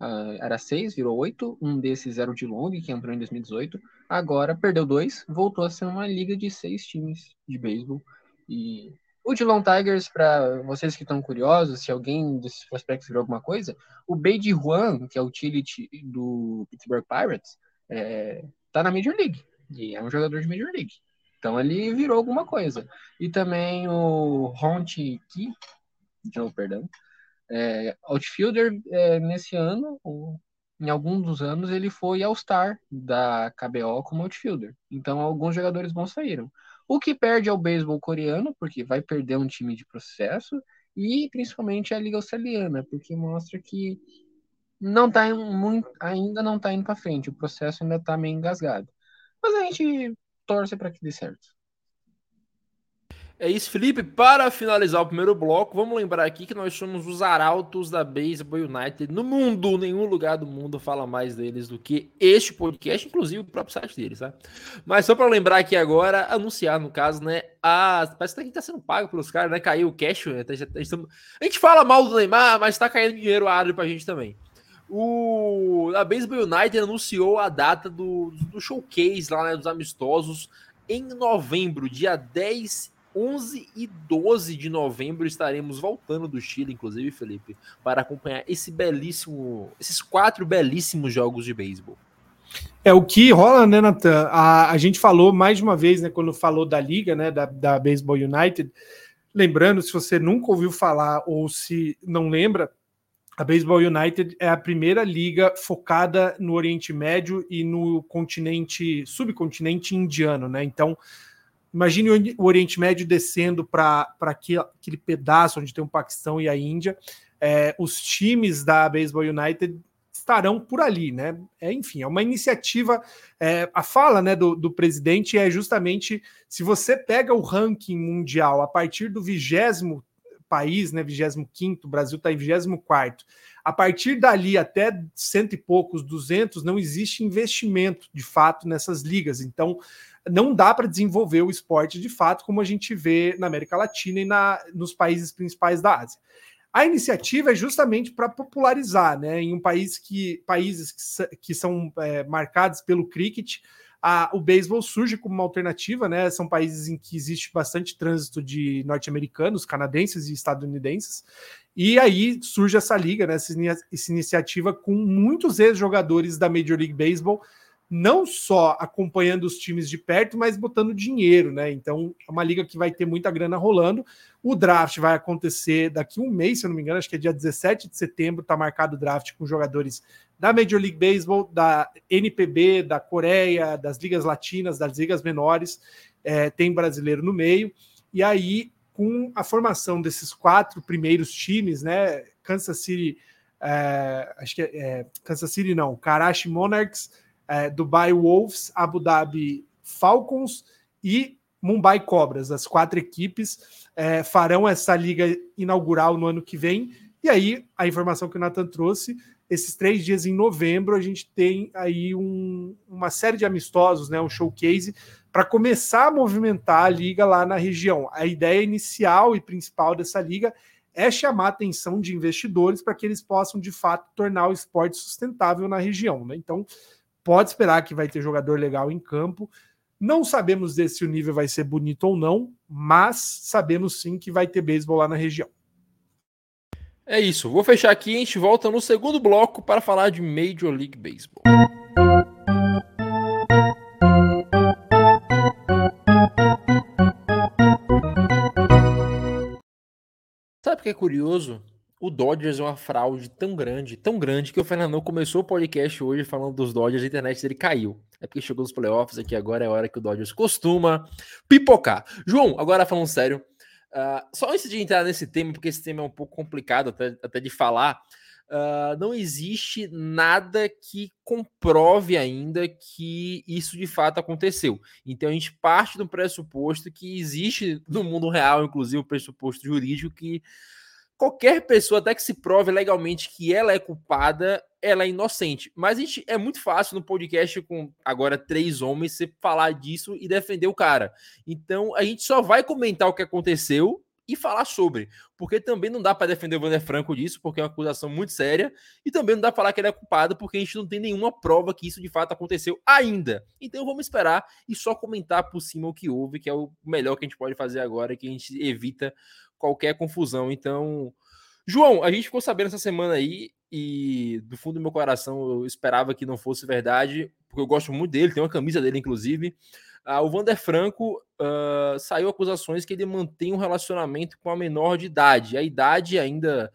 Uh, era seis, virou oito. Um desses era o de Long, que entrou em 2018. Agora perdeu dois, voltou a ser uma liga de seis times de beisebol. E o Geelong Tigers, para vocês que estão curiosos, se alguém desses prospectos virou alguma coisa, o Beide Juan, que é o utility do Pittsburgh Pirates, é, tá na Major League. E é um jogador de Major League. Então ele virou alguma coisa. E também o Honti Ki, não, perdão, é, outfielder, é, nesse ano, ou em alguns dos anos, ele foi All-Star da KBO como outfielder. Então, alguns jogadores bons saíram. O que perde é o beisebol coreano, porque vai perder um time de processo, e principalmente a Liga Australiana, porque mostra que não tá muito, ainda não está indo para frente, o processo ainda está meio engasgado. Mas a gente torce para que dê certo. É isso, Felipe. Para finalizar o primeiro bloco, vamos lembrar aqui que nós somos os arautos da Baseball United no mundo. Nenhum lugar do mundo fala mais deles do que este podcast, inclusive o próprio site deles, tá? Mas só para lembrar aqui agora, anunciar no caso, né? A... Parece que tá sendo pago pelos caras, né? Caiu o cash. Né? A gente fala mal do Neymar, mas tá caindo dinheiro árabe pra gente também. O... A Baseball United anunciou a data do, do showcase lá, né? Dos amistosos em novembro, dia 10 11 e 12 de novembro estaremos voltando do Chile, inclusive, Felipe, para acompanhar esse belíssimo, esses quatro belíssimos jogos de beisebol. É o que rola, né, Nathan? A, a gente falou mais uma vez, né, quando falou da liga, né, da, da Baseball United. Lembrando, se você nunca ouviu falar ou se não lembra, a Baseball United é a primeira liga focada no Oriente Médio e no continente, subcontinente indiano, né? Então, Imagine o Oriente Médio descendo para aquele pedaço onde tem o Paquistão e a Índia. É, os times da Baseball United estarão por ali, né? É, enfim, é uma iniciativa. É, a fala né, do, do, presidente é justamente se você pega o ranking mundial a partir do vigésimo país, né? 25, o Brasil está em 24. A partir dali até cento e poucos, 200, não existe investimento de fato nessas ligas. Então, não dá para desenvolver o esporte de fato, como a gente vê na América Latina e na, nos países principais da Ásia. A iniciativa é justamente para popularizar, né? Em um país que países que, que são é, marcados pelo cricket, a, o beisebol surge como uma alternativa, né? São países em que existe bastante trânsito de norte-americanos, canadenses e estadunidenses. E aí surge essa liga, né? Essa, essa iniciativa com muitos ex-jogadores da Major League Baseball não só acompanhando os times de perto, mas botando dinheiro, né? Então, é uma liga que vai ter muita grana rolando. O draft vai acontecer daqui um mês, se eu não me engano, acho que é dia 17 de setembro, tá marcado o draft com jogadores da Major League Baseball, da NPB, da Coreia, das ligas latinas, das ligas menores, é, tem brasileiro no meio. E aí, com a formação desses quatro primeiros times, né? Kansas City, é, acho que é, é Kansas City não, Karachi Monarchs, é, Dubai Wolves, Abu Dhabi Falcons e Mumbai Cobras. As quatro equipes é, farão essa liga inaugural no ano que vem. E aí, a informação que o Nathan trouxe, esses três dias em novembro, a gente tem aí um, uma série de amistosos, né, um showcase, para começar a movimentar a liga lá na região. A ideia inicial e principal dessa liga é chamar a atenção de investidores para que eles possam, de fato, tornar o esporte sustentável na região. Né? Então, pode esperar que vai ter jogador legal em campo. Não sabemos se o nível vai ser bonito ou não, mas sabemos sim que vai ter beisebol lá na região. É isso. Vou fechar aqui e a gente volta no segundo bloco para falar de Major League Baseball. Sabe o que é curioso? o Dodgers é uma fraude tão grande, tão grande, que o Fernandão começou o podcast hoje falando dos Dodgers, a internet dele caiu. É porque chegou nos playoffs aqui, agora é a hora que o Dodgers costuma pipocar. João, agora falando sério, uh, só antes de entrar nesse tema, porque esse tema é um pouco complicado até, até de falar, uh, não existe nada que comprove ainda que isso de fato aconteceu. Então a gente parte do pressuposto que existe no mundo real, inclusive o pressuposto jurídico, que qualquer pessoa, até que se prove legalmente que ela é culpada, ela é inocente. Mas a gente, é muito fácil no podcast com agora três homens você falar disso e defender o cara. Então a gente só vai comentar o que aconteceu e falar sobre, porque também não dá para defender o Wander Franco disso, porque é uma acusação muito séria, e também não dá para falar que ele é culpado, porque a gente não tem nenhuma prova que isso de fato aconteceu ainda. Então vamos esperar e só comentar por cima o que houve, que é o melhor que a gente pode fazer agora, que a gente evita qualquer confusão. Então, João, a gente ficou sabendo essa semana aí e do fundo do meu coração eu esperava que não fosse verdade, porque eu gosto muito dele, tem uma camisa dele inclusive. Uh, o Vander Franco uh, saiu acusações que ele mantém um relacionamento com a menor de idade. A idade ainda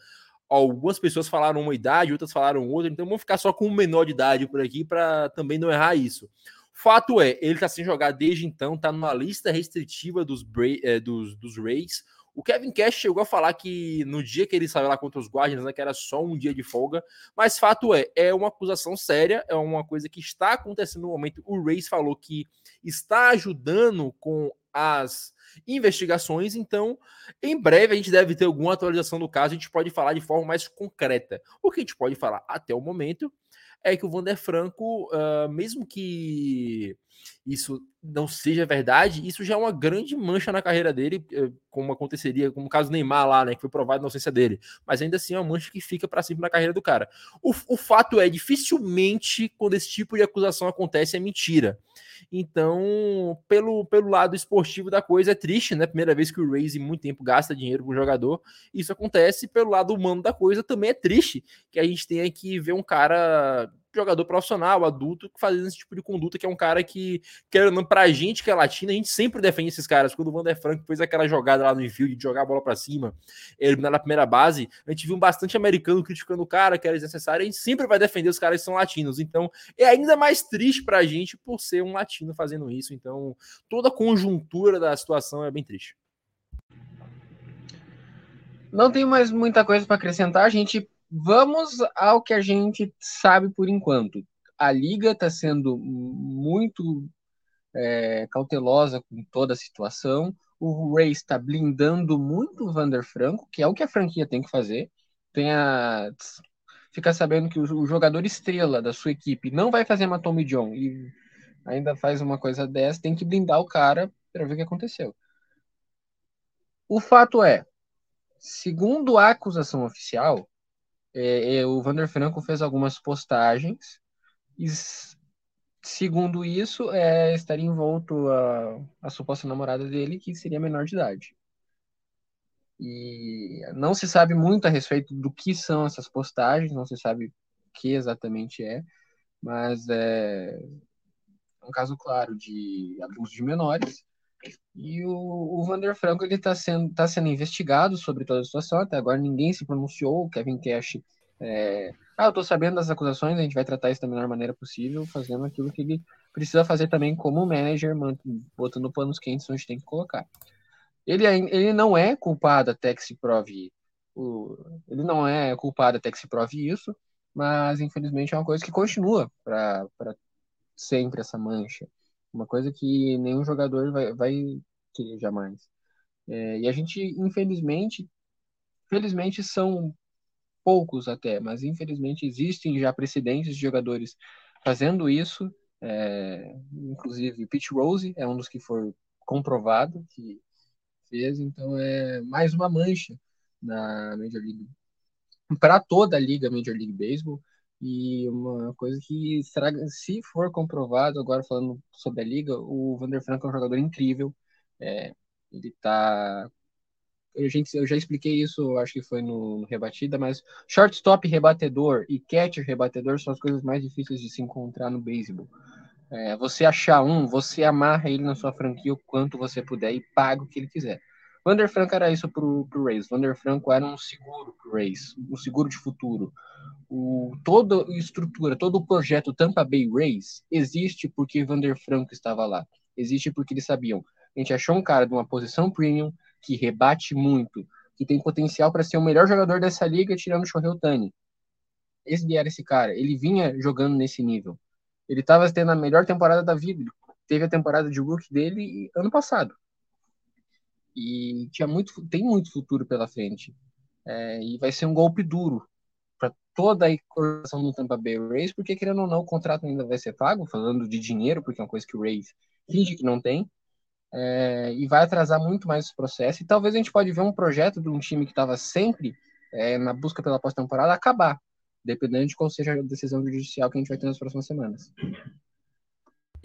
algumas pessoas falaram uma idade, outras falaram outra, então vamos ficar só com o menor de idade por aqui para também não errar isso. Fato é, ele está sem jogar desde então, está numa lista restritiva dos, eh, dos, dos Rays. O Kevin Cash chegou a falar que no dia que ele saiu lá contra os Guardians, né, que era só um dia de folga, mas fato é, é uma acusação séria, é uma coisa que está acontecendo no momento. O Reis falou que está ajudando com as investigações, então em breve a gente deve ter alguma atualização do caso, a gente pode falar de forma mais concreta. O que a gente pode falar até o momento é que o Vander Franco, uh, mesmo que isso não seja verdade, isso já é uma grande mancha na carreira dele, eh, como aconteceria, como o caso Neymar lá, né, que foi provado na inocência dele. Mas ainda assim é uma mancha que fica para sempre na carreira do cara. O, o fato é, dificilmente, quando esse tipo de acusação acontece, é mentira. Então, pelo, pelo lado esportivo da coisa, é triste, né? Primeira vez que o Rays em muito tempo gasta dinheiro com o jogador. Isso acontece. Pelo lado humano da coisa, também é triste que a gente tenha que ver um cara jogador profissional, adulto, fazendo esse tipo de conduta, que é um cara que, querendo pra gente que é latino, a gente sempre defende esses caras. Quando o Vander Franco fez aquela jogada lá no infield de jogar a bola para cima, eliminar na primeira base, a gente viu bastante americano criticando o cara, que era desnecessário, a gente sempre vai defender os caras que são latinos. Então, é ainda mais triste pra gente por ser um latino fazendo isso. Então, toda a conjuntura da situação é bem triste. Não tem mais muita coisa para acrescentar. A gente Vamos ao que a gente sabe por enquanto. A liga está sendo muito é, cautelosa com toda a situação. O Ray está blindando muito o Vander Franco, que é o que a franquia tem que fazer. Tem a... Fica sabendo que o jogador estrela da sua equipe não vai fazer uma Tommy John e ainda faz uma coisa dessa, tem que blindar o cara para ver o que aconteceu. O fato é, segundo a acusação oficial, é, é, o Vander Franco fez algumas postagens segundo isso, é, estaria envolto a, a suposta namorada dele, que seria menor de idade. E não se sabe muito a respeito do que são essas postagens, não se sabe o que exatamente é, mas é um caso claro de abuso de menores. E o, o Vander Franco ele está sendo, tá sendo investigado sobre toda a situação. Até agora ninguém se pronunciou. O Kevin Cash é, ah, eu estou sabendo das acusações, a gente vai tratar isso da melhor maneira possível, fazendo aquilo que ele precisa fazer também como manager, botando panos quentes onde tem que colocar. Ele, ele não é culpado até que se prove o, ele não é culpado até que se prove isso, mas infelizmente é uma coisa que continua para sempre essa mancha. Uma coisa que nenhum jogador vai, vai querer jamais. É, e a gente, infelizmente, felizmente são poucos até, mas infelizmente existem já precedentes de jogadores fazendo isso. É, inclusive, Pete Rose é um dos que foi comprovado que fez, então é mais uma mancha na Major League para toda a liga Major League Baseball e uma coisa que será se for comprovado agora falando sobre a liga, o Vander Franco é um jogador incrível. É, ele está eu, gente, eu já expliquei isso, acho que foi no, no, Rebatida, mas shortstop rebatedor e catcher rebatedor são as coisas mais difíceis de se encontrar no beisebol. É, você achar um, você amarra ele na sua franquia o quanto você puder e paga o que ele quiser. Vander Franco era isso pro, pro Rays. Vander Franco era um seguro pro Rays, um seguro de futuro. O, toda a estrutura, todo o projeto Tampa Bay Rays existe porque Vander Franco estava lá. Existe porque eles sabiam. A gente achou um cara de uma posição premium, que rebate muito, que tem potencial para ser o melhor jogador dessa liga, tirando o Shohei Otani. Esse era esse cara. Ele vinha jogando nesse nível. Ele estava tendo a melhor temporada da vida. Teve a temporada de rookie dele ano passado. E tinha muito, tem muito futuro pela frente. É, e vai ser um golpe duro para toda a organização do Tampa Bay Rays, porque querendo ou não, o contrato ainda vai ser pago, falando de dinheiro, porque é uma coisa que o Rays finge que não tem é, e vai atrasar muito mais esse processo. E talvez a gente pode ver um projeto de um time que estava sempre é, na busca pela pós-temporada acabar, dependendo de qual seja a decisão judicial que a gente vai ter nas próximas semanas.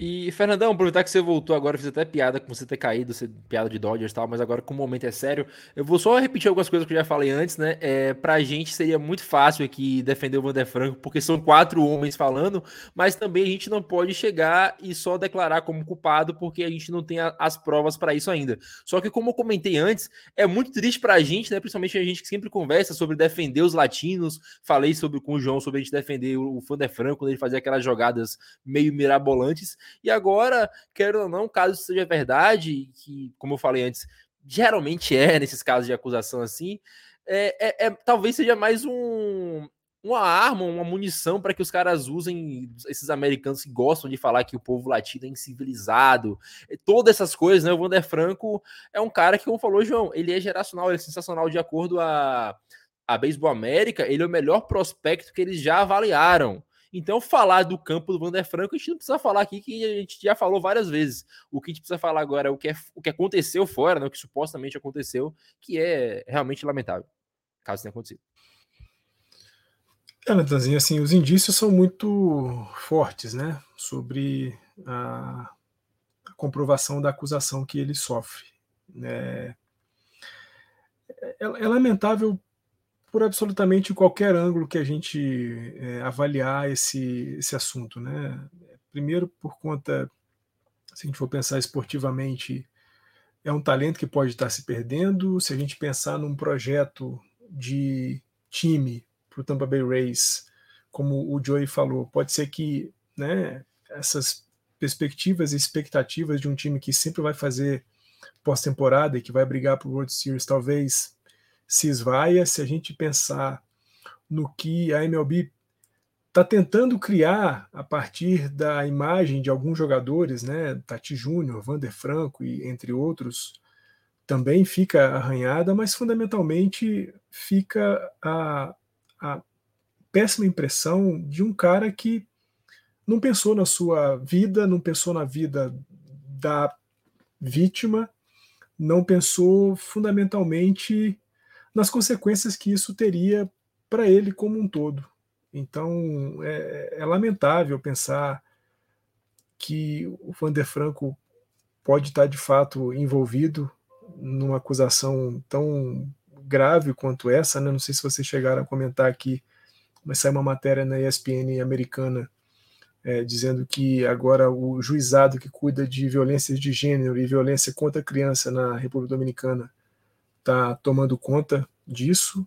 E, Fernandão, aproveitar que você voltou agora, fiz até piada com você ter caído, você, piada de Dodgers e tal, mas agora como o momento é sério, eu vou só repetir algumas coisas que eu já falei antes, né? É, pra gente seria muito fácil aqui defender o Vander Franco, porque são quatro homens falando, mas também a gente não pode chegar e só declarar como culpado, porque a gente não tem a, as provas para isso ainda. Só que, como eu comentei antes, é muito triste pra gente, né? Principalmente a gente que sempre conversa sobre defender os latinos. Falei sobre com o João sobre a gente defender o, o Vander Franco, quando ele fazia aquelas jogadas meio mirabolantes. E agora, quero ou não, caso isso seja verdade, que, como eu falei antes, geralmente é (laughs) nesses casos de acusação assim, é, é, é talvez seja mais um, uma arma, uma munição para que os caras usem, esses americanos que gostam de falar que o povo latino é incivilizado, todas essas coisas, né? O Wander Franco é um cara que, como falou João, ele é geracional, ele é sensacional de acordo a, a Baseball América, ele é o melhor prospecto que eles já avaliaram. Então, falar do campo do Vander Franco, a gente não precisa falar aqui que a gente já falou várias vezes. O que a gente precisa falar agora é o que, é, o que aconteceu fora, né, o que supostamente aconteceu, que é realmente lamentável, caso tenha acontecido. É, Natanzinho, assim, os indícios são muito fortes, né, sobre a, a comprovação da acusação que ele sofre. É, é, é lamentável por absolutamente qualquer ângulo que a gente é, avaliar esse, esse assunto. Né? Primeiro, por conta, se a gente for pensar esportivamente, é um talento que pode estar se perdendo. Se a gente pensar num projeto de time para o Tampa Bay Rays, como o Joey falou, pode ser que né, essas perspectivas e expectativas de um time que sempre vai fazer pós-temporada e que vai brigar para o World Series, talvez se esvaia se a gente pensar no que a MLB está tentando criar a partir da imagem de alguns jogadores, né, Tati Júnior, Vander Franco e entre outros, também fica arranhada, mas fundamentalmente fica a, a péssima impressão de um cara que não pensou na sua vida, não pensou na vida da vítima, não pensou fundamentalmente nas consequências que isso teria para ele como um todo. Então é, é, lamentável pensar que o Vander Franco pode estar de fato envolvido numa acusação tão grave quanto essa, né? Não sei se vocês chegaram a comentar aqui, mas saiu uma matéria na ESPN americana é, dizendo que agora o juizado que cuida de violências de gênero e violência contra a criança na República Dominicana está tomando conta disso.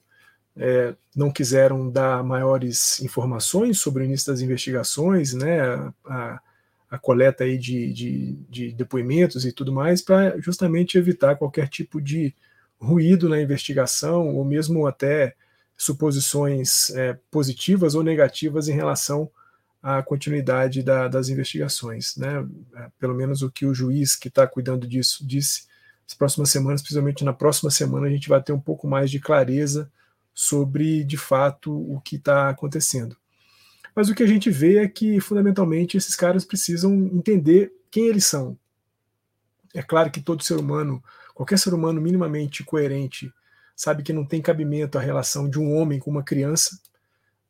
É, não quiseram dar maiores informações sobre o início das investigações, né, a, a, a coleta aí de, de, de, depoimentos e tudo mais, para justamente evitar qualquer tipo de ruído na investigação, ou mesmo até suposições é, positivas ou negativas em relação a continuidade da, das investigações. Né? É, pelo menos o que o juiz que está cuidando disso disse. As próximas semanas, principalmente na próxima semana, a gente vai ter um pouco mais de clareza sobre, de fato, o que está acontecendo. Mas o que a gente vê é que, fundamentalmente, esses caras precisam entender quem eles são. É claro que todo ser humano, qualquer ser humano minimamente coerente, sabe que não tem cabimento a relação de um homem com uma criança,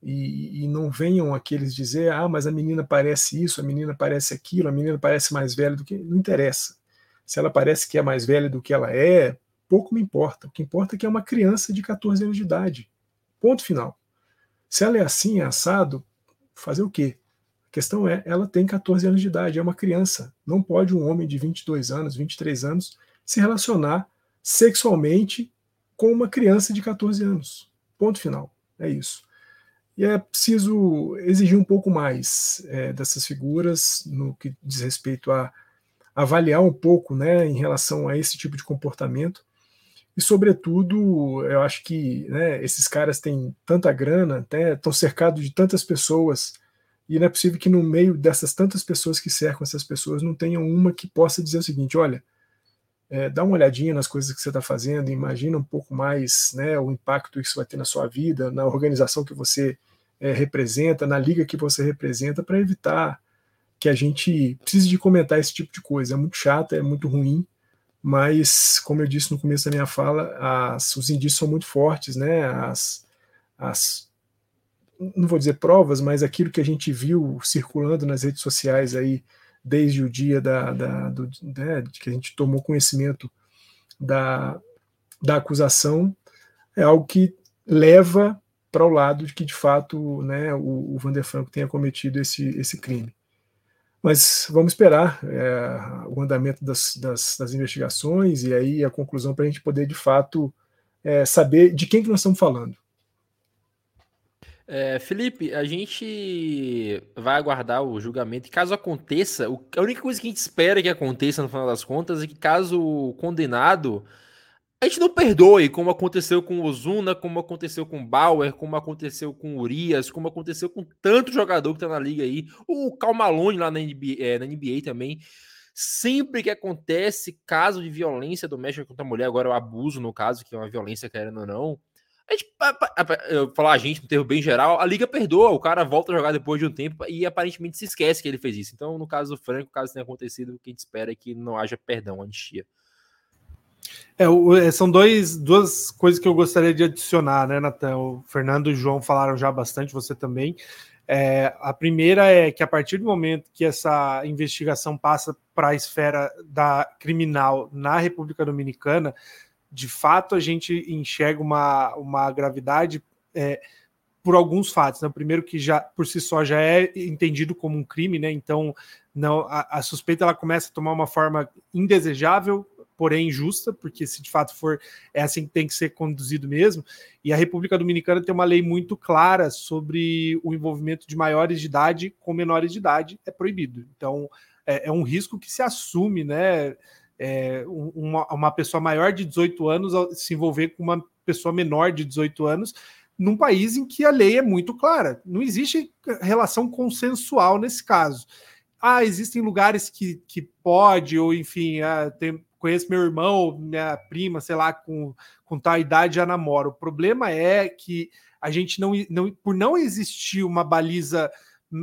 e, e, não venham aqueles dizer, ah, mas a menina parece isso, a menina parece aquilo, a menina parece mais velha do que. Não interessa. Se ela parece que é mais velha do que ela é, pouco me importa. O que importa é que é uma criança de 14 anos de idade. Ponto final. Se ela é assim, é assado, fazer o quê? A questão é, ela tem 14 anos de idade, é uma criança. Não pode um homem de 22 anos, 23 anos se relacionar sexualmente com uma criança de 14 anos. Ponto final. É isso. E é preciso exigir um pouco mais é, dessas figuras no que diz respeito a avaliar um pouco né, em relação a esse tipo de comportamento. E, sobretudo, eu acho que né, esses caras têm tanta grana, estão cercados de tantas pessoas, e não é possível que no meio dessas tantas pessoas que cercam essas pessoas não tenha uma que possa dizer o seguinte: olha, é, dá uma olhadinha nas coisas que você está fazendo, imagina um pouco mais né, o impacto que isso vai ter na sua vida, na organização que você é, representa, na liga que você representa, para evitar que a gente precise de comentar esse tipo de coisa. É muito chato, é muito ruim, mas, como eu disse no começo da minha fala, as, os indícios são muito fortes, né? As, as, não vou dizer provas, mas aquilo que a gente viu circulando nas redes sociais aí desde o dia da, da do, né, que a gente tomou conhecimento da, da acusação é algo que leva para o lado de que de fato né, o, o Vander Franco tenha cometido esse, esse crime. Mas vamos esperar é, o andamento das, das, das, investigações e aí a conclusão para a gente poder de fato é, saber de quem que nós estamos falando. É, Felipe, a gente vai aguardar o julgamento. Caso aconteça, a única coisa que a gente espera que aconteça no final das contas é que, caso o condenado a gente não perdoe, como aconteceu com o Ozuna, como aconteceu com o Bauer, como aconteceu com o Urias, como aconteceu com tanto jogador que tá na liga aí, o Calmalone lá na NBA, é, na NBA também. Sempre que acontece caso de violência doméstica contra a mulher, agora o abuso, no caso, que é uma violência, querendo ou não, a gente, eu falar a gente, no termo bem geral, a liga perdoa, o cara volta a jogar depois de um tempo e aparentemente se esquece que ele fez isso. Então, no caso do Franco, caso tenha acontecido, o que a gente espera é que não haja perdão, anistia. É, é, são dois, duas coisas que eu gostaria de adicionar, né, Natan? O Fernando e o João falaram já bastante, você também. É, a primeira é que a partir do momento que essa investigação passa para a esfera da criminal na República Dominicana, de fato a gente enxerga uma, uma gravidade é, por alguns fatos. Né? O primeiro que já por si só já é entendido como um crime, né? Então não a, a suspeita ela começa a tomar uma forma indesejável porém injusta, porque se de fato for é assim que tem que ser conduzido mesmo. E a República Dominicana tem uma lei muito clara sobre o envolvimento de maiores de idade com menores de idade, é proibido. Então é, é um risco que se assume, né? É, uma, uma pessoa maior de 18 anos se envolver com uma pessoa menor de 18 anos num país em que a lei é muito clara. Não existe relação consensual nesse caso. Ah, existem lugares que, que pode, ou enfim, ah, tem, conheço meu irmão, minha prima, sei lá, com, com tal idade já namora. O problema é que a gente não, não por não existir uma baliza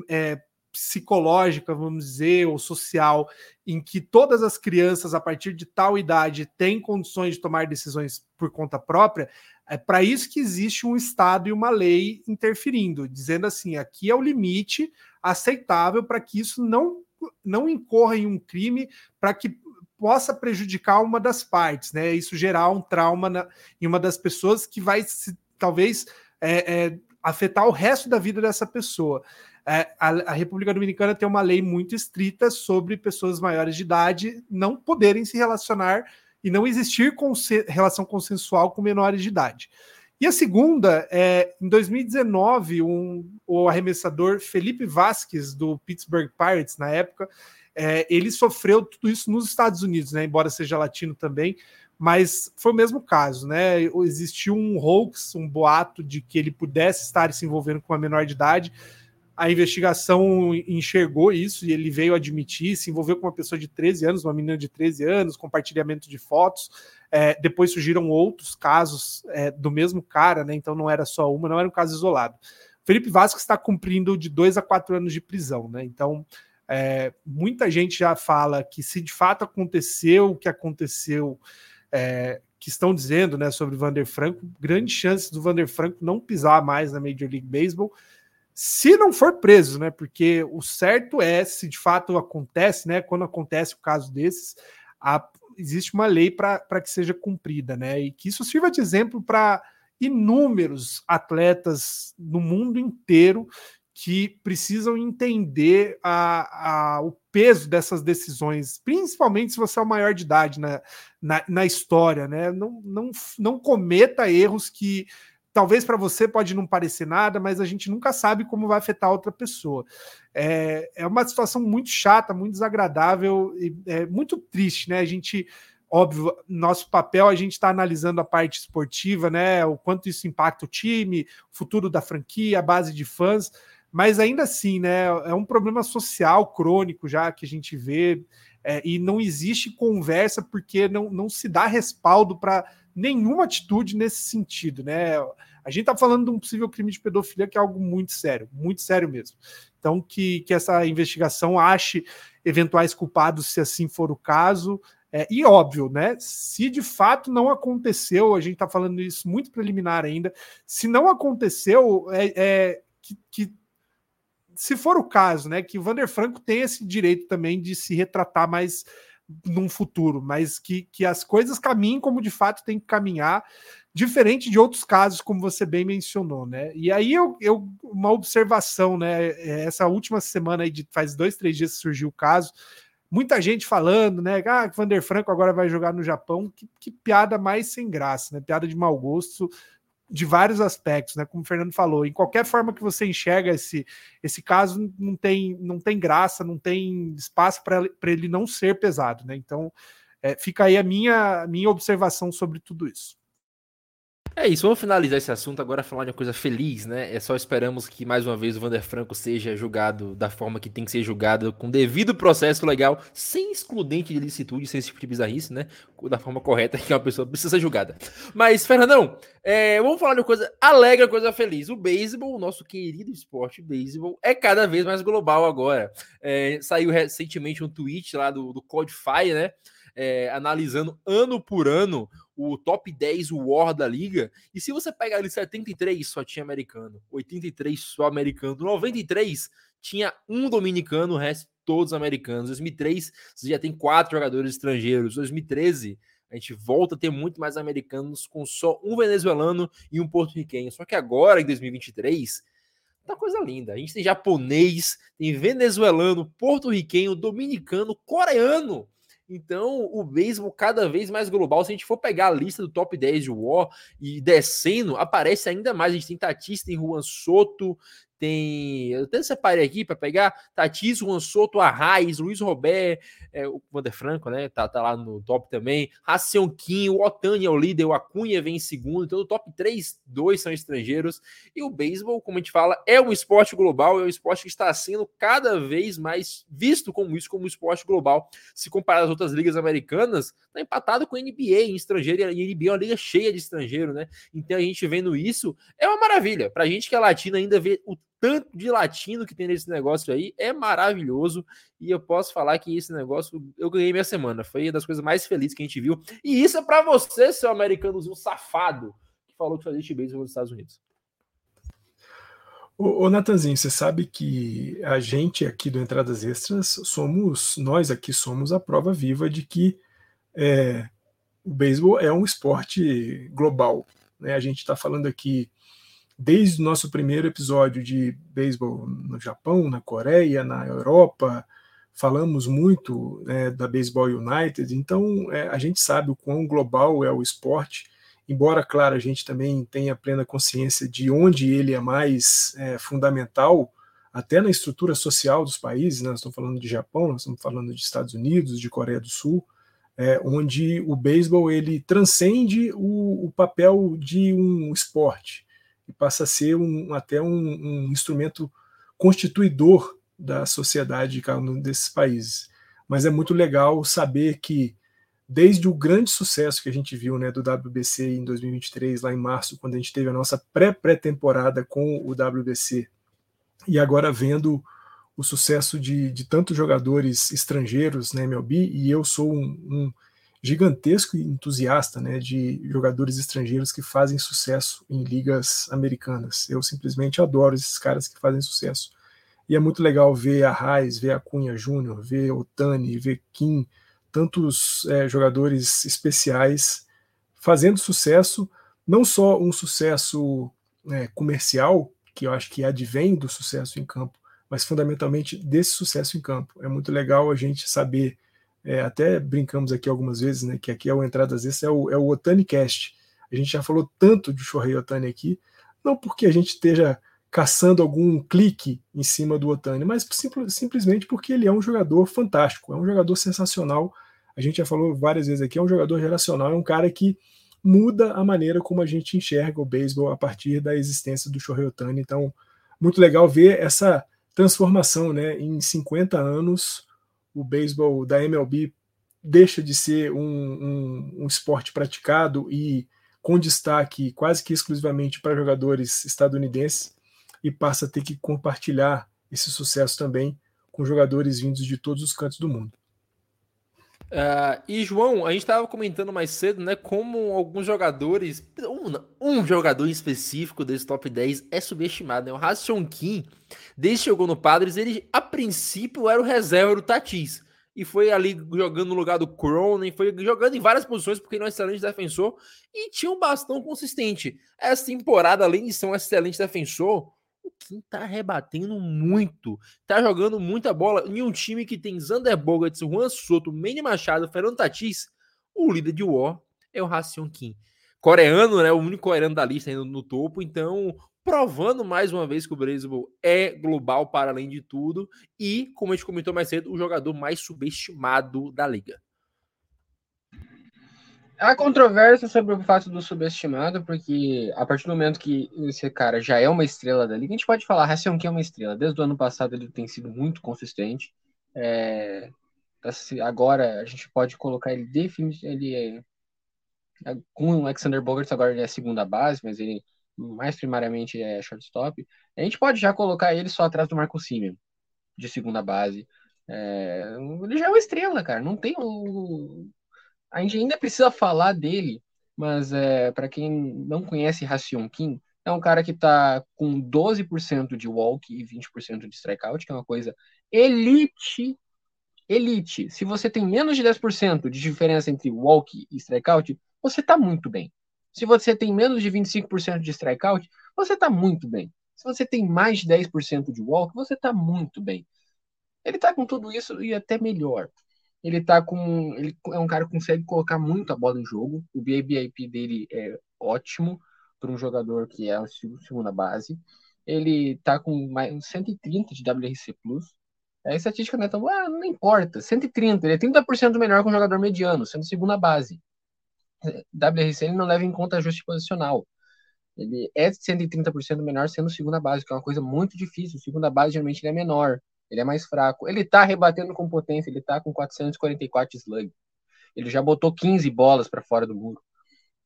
é, psicológica, vamos dizer, ou social, em que todas as crianças, a partir de tal idade, têm condições de tomar decisões por conta própria, é para isso que existe um Estado e uma lei interferindo, dizendo assim: aqui é o limite aceitável para que isso não não incorra em um crime para que possa prejudicar uma das partes, né? Isso gerar um trauma na, em uma das pessoas que vai se, talvez é, é, afetar o resto da vida dessa pessoa. É, a, a, República Dominicana tem uma lei muito estrita sobre pessoas maiores de idade não poderem se relacionar e não existir relação consensual com menores de idade. E a segunda é, em 2019, um, o arremessador Felipe Vasquez, do Pittsburgh Pirates, na época, é, ele sofreu tudo isso nos Estados Unidos, né? Embora seja latino também, mas foi o mesmo caso, né? Existiu um hoax, um boato de que ele pudesse estar se envolvendo com uma menor de idade. A investigação enxergou isso e ele veio admitir, se envolveu com uma pessoa de 13 anos, uma menina de 13 anos, compartilhamento de fotos. É, depois surgiram outros casos é, do mesmo cara, né? Então não era só uma, não era um caso isolado. Felipe Vasco está cumprindo de dois a quatro anos de prisão, né? Então é, muita gente já fala que se de fato aconteceu o que aconteceu, é, que estão dizendo né, sobre o Vander Franco, grande chance do Vander Franco não pisar mais na Major League Baseball, se não for preso, né? Porque o certo é, se de fato acontece, né? Quando acontece o caso desses, existe uma lei para que seja cumprida, né? E que isso sirva de exemplo para inúmeros atletas no mundo inteiro que precisam entender a, a, o peso dessas decisões, principalmente se você é o maior de idade na, na, na história, né? Não, não, não cometa erros que talvez para você pode não parecer nada, mas a gente nunca sabe como vai afetar outra pessoa. É, é uma situação muito chata, muito desagradável e é muito triste, né? A gente óbvio, nosso papel a gente está analisando a parte esportiva, né? O quanto isso impacta o time, o futuro da franquia, a base de fãs, mas ainda assim, né, é um problema social crônico já que a gente vê, é, e não existe conversa porque não, não se dá respaldo para nenhuma atitude nesse sentido, né? A gente está falando de um possível crime de pedofilia que é algo muito sério, muito sério mesmo. Então, que, que essa investigação ache eventuais culpados, se assim for o caso. É, e óbvio, né? Se de fato não aconteceu, a gente está falando isso muito preliminar ainda. Se não aconteceu, é, é que, que se for o caso, né, que o Vander Franco tem esse direito também de se retratar mais num futuro, mas que, que as coisas caminhem como de fato tem que caminhar, diferente de outros casos, como você bem mencionou, né? E aí eu, eu uma observação, né? Essa última semana aí, de, faz dois, três dias que surgiu o caso, muita gente falando, né? Ah, Vander Franco agora vai jogar no Japão, que, que piada mais sem graça, né? Piada de mau gosto de vários aspectos, né? Como o Fernando falou, em qualquer forma que você enxerga esse, esse caso, não tem, não tem graça, não tem espaço para ele não ser pesado, né? Então, é, fica aí a minha, minha observação sobre tudo isso. É isso, vamos finalizar esse assunto agora falar de uma coisa feliz, né? É só esperamos que mais uma vez o Vander Franco seja julgado da forma que tem que ser julgado, com devido processo legal, sem excludente de licitude, sem esse tipo de bizarrice, né? Da forma correta que uma pessoa precisa ser julgada. Mas, Fernandão, é, vamos falar de uma coisa alegre, uma coisa feliz. O beisebol, o nosso querido esporte beisebol, é cada vez mais global agora. É, saiu recentemente um tweet lá do, do Codify, né? É, analisando ano por ano o top 10 War da liga. E se você pegar ali 73, só tinha americano. 83 só americano. 93 tinha um dominicano, o resto todos americanos. 2003 você já tem quatro jogadores estrangeiros. 2013 a gente volta a ter muito mais americanos com só um venezuelano e um porto-riquenho. Só que agora em 2023 tá coisa linda. A gente tem japonês, tem venezuelano, porto-riquenho, dominicano, coreano. Então, o beisebol cada vez mais global. Se a gente for pegar a lista do top 10 de War e descendo, aparece ainda mais. A gente tem Tatis, tem Juan Soto, tem. Eu até separei aqui para pegar Tatis, Juan Soto, Arraes, Luiz Robert, é, o Wander Franco, né? Tá, tá lá no top também. Racion Kim, o Otani é o líder, o Acunha vem em segundo. Então, o top 3, dois são estrangeiros. E o beisebol, como a gente fala, é um esporte global, é um esporte que está sendo cada vez mais visto como isso, como um esporte global. Se comparar as outras ligas americanas, tá empatado com a NBA em estrangeiro, e a NBA é uma liga cheia de estrangeiro, né? Então, a gente vendo isso, é uma maravilha. Pra gente que é latino ainda ver o tanto de latino que tem nesse negócio aí é maravilhoso. E eu posso falar que esse negócio eu ganhei minha semana. Foi uma das coisas mais felizes que a gente viu. E isso é para você, seu americanozinho safado, que falou que fazia base nos Estados Unidos. Ô, ô Natanzinho, você sabe que a gente aqui do Entradas Extras somos, nós aqui somos a prova viva de que é, o beisebol é um esporte global. Né? A gente está falando aqui desde o nosso primeiro episódio de beisebol no Japão, na Coreia, na Europa, falamos muito né, da Baseball United, então é, a gente sabe o quão global é o esporte, embora, claro, a gente também tenha plena consciência de onde ele é mais é, fundamental, até na estrutura social dos países, né? nós estamos falando de Japão, nós estamos falando de Estados Unidos, de Coreia do Sul, é, onde o beisebol ele transcende o, o, papel de um esporte e passa a ser um, até um, um instrumento constituidor da sociedade de cada um desses países. Mas é muito legal saber que, desde o grande sucesso que a gente viu né, do WBC em 2023, lá em março, quando a gente teve a nossa pré-pré-temporada com o WBC, e agora vendo o sucesso de, de tantos jogadores estrangeiros na MLB, e eu sou um, um gigantesco entusiasta né, de jogadores estrangeiros que fazem sucesso em ligas americanas. Eu simplesmente adoro esses caras que fazem sucesso. E é muito legal ver a Raiz, ver a Cunha Júnior, ver o Tani, ver Kim, tantos é, jogadores especiais fazendo sucesso, não só um sucesso é, comercial, que eu acho que advém do sucesso em campo, mas fundamentalmente desse sucesso em campo. É muito legal a gente saber, é, até brincamos aqui algumas vezes, né, que aqui é o Entradas Extras, é o, é o Otani Cast. A gente já falou tanto de Shohei Otani aqui, não porque a gente esteja caçando algum clique em cima do Otani, mas simplesmente porque ele é um jogador fantástico, é um jogador sensacional. A gente já falou várias vezes aqui, é um jogador geracional, é um cara que muda a maneira como a gente enxerga o beisebol a partir da existência do Shohei Otani. Então, muito legal ver essa transformação, né? Em 50 anos, o beisebol da MLB deixa de ser um, um, um esporte praticado e com destaque quase que exclusivamente para jogadores estadunidenses e passa a ter que compartilhar esse sucesso também com jogadores vindos de todos os cantos do mundo. Uh, e João, a gente estava comentando mais cedo, né? Como alguns jogadores, um, um, jogador específico desse top 10 é subestimado, né? O Hassan Kim, desde que chegou no Padres, ele a princípio era o reserva do Tatis. E foi ali jogando no lugar do Cronin, foi jogando em várias posições, porque ele é um excelente defensor e tinha um bastão consistente. Essa temporada, além de ser um excelente defensor, Kim tá rebatendo muito, tá jogando muita bola. Em um time que tem Zander Bogarts, Juan Soto, Manny Machado, Fernando Tatis, o líder de War é o Racion Kim. Coreano, né? O único coreano da lista ainda no topo, então provando mais uma vez que o beisebol é global para além de tudo e, como a gente comentou mais cedo, o jogador mais subestimado da liga. Há controvérsia sobre o fato do subestimado, porque a partir do momento que esse cara já é uma estrela da liga, a gente pode falar, Hassan que é uma estrela. Desde o ano passado ele tem sido muito consistente. É, agora a gente pode colocar ele definitivamente. Ele é, é, com o Alexander Bogarts, agora ele é segunda base, mas ele mais primariamente é shortstop. A gente pode já colocar ele só atrás do Marco Simeon, de segunda base. É, ele já é uma estrela, cara. Não tem o, a gente ainda precisa falar dele, mas é, para quem não conhece Racion Kim, é um cara que está com 12% de walk e 20% de strikeout, que é uma coisa elite. Elite. Se você tem menos de 10% de diferença entre walk e strikeout, você está muito bem. Se você tem menos de 25% de strikeout, você está muito bem. Se você tem mais de 10% de walk, você está muito bem. Ele está com tudo isso e até melhor. Ele tá com. Ele é um cara que consegue colocar muito a bola em jogo. O BABIP dele é ótimo para um jogador que é a segunda base. Ele tá com mais 130 de WRC Plus. A estatística não é tão. Ah, não importa. 130. Ele é 30% melhor que um jogador mediano, sendo segunda base. WRC ele não leva em conta ajuste posicional. Ele é 130% menor sendo segunda base, que é uma coisa muito difícil. Segunda base geralmente ele é menor ele é mais fraco. Ele tá rebatendo com potência, ele tá com 444 slug. Ele já botou 15 bolas para fora do muro.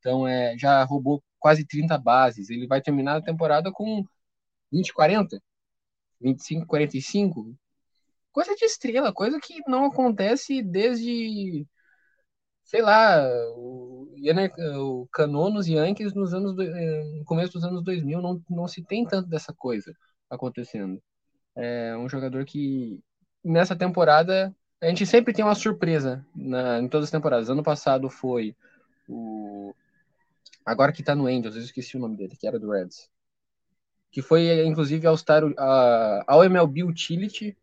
Então, é, já roubou quase 30 bases. Ele vai terminar a temporada com 20, 40, 25, 45. Coisa de estrela, coisa que não acontece desde, sei lá, o, o Canonos e Yankees nos anos, eh, no começo dos anos 2000, não, não se tem tanto dessa coisa acontecendo. É um jogador que nessa temporada a gente sempre tem uma surpresa na, em todas as temporadas. Ano passado foi o agora que tá no Angels, eu esqueci o nome dele, que era do Reds. Que foi inclusive ao Star ao MLB Utility.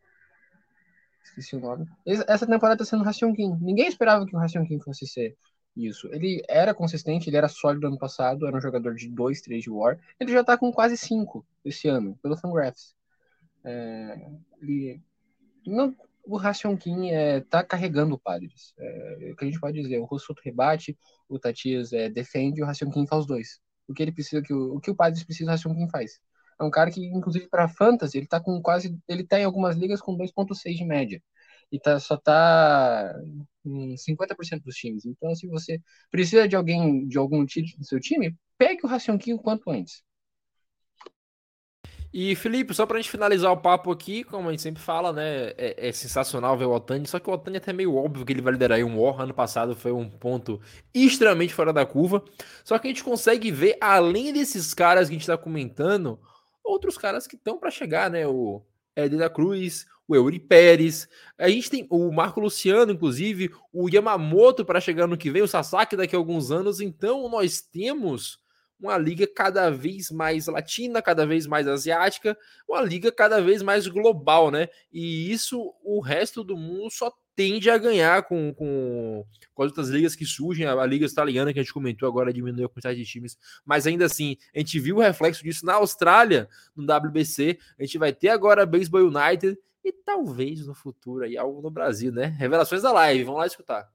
Esqueci o nome. Essa temporada tá sendo Ration King. Ninguém esperava que o Ration King fosse ser isso. Ele era consistente, ele era sólido ano passado, era um jogador de 2, 3 de War. Ele já tá com quase 5 esse ano, pelo Fangraphs. É, ele, não, o Ration Kim é, tá carregando o Padres. É, o que a gente pode dizer, o Rossoto rebate, o Tatias é, defende e o Ration Kim faz os dois. O que ele precisa, que o, o que o Padres precisa, o Ration Kim faz. É um cara que, inclusive, para fantasy, ele tá com quase. Ele tá em algumas ligas com 2,6 de média. E tá, só tá em 50% dos times. Então, se você precisa de alguém, de algum título do seu time, pegue o Ration Kim o quanto antes. E Felipe, só pra gente finalizar o papo aqui, como a gente sempre fala, né? É, é sensacional ver o Otani, só que o Otani é até meio óbvio que ele vai liderar aí um War. Ano passado foi um ponto extremamente fora da curva. Só que a gente consegue ver, além desses caras que a gente tá comentando, outros caras que estão para chegar, né? O Ed da Cruz, o Eury Pérez. A gente tem o Marco Luciano, inclusive, o Yamamoto para chegar no que vem, o Sasaki daqui a alguns anos. Então, nós temos uma liga cada vez mais latina, cada vez mais asiática, uma liga cada vez mais global, né? E isso o resto do mundo só tende a ganhar com, com, com as outras ligas que surgem. A, a liga italiana que a gente comentou agora diminuiu a quantidade de times, mas ainda assim, a gente viu o reflexo disso na Austrália, no WBC. A gente vai ter agora a Baseball United e talvez no futuro aí algo no Brasil, né? Revelações da live, vamos lá escutar.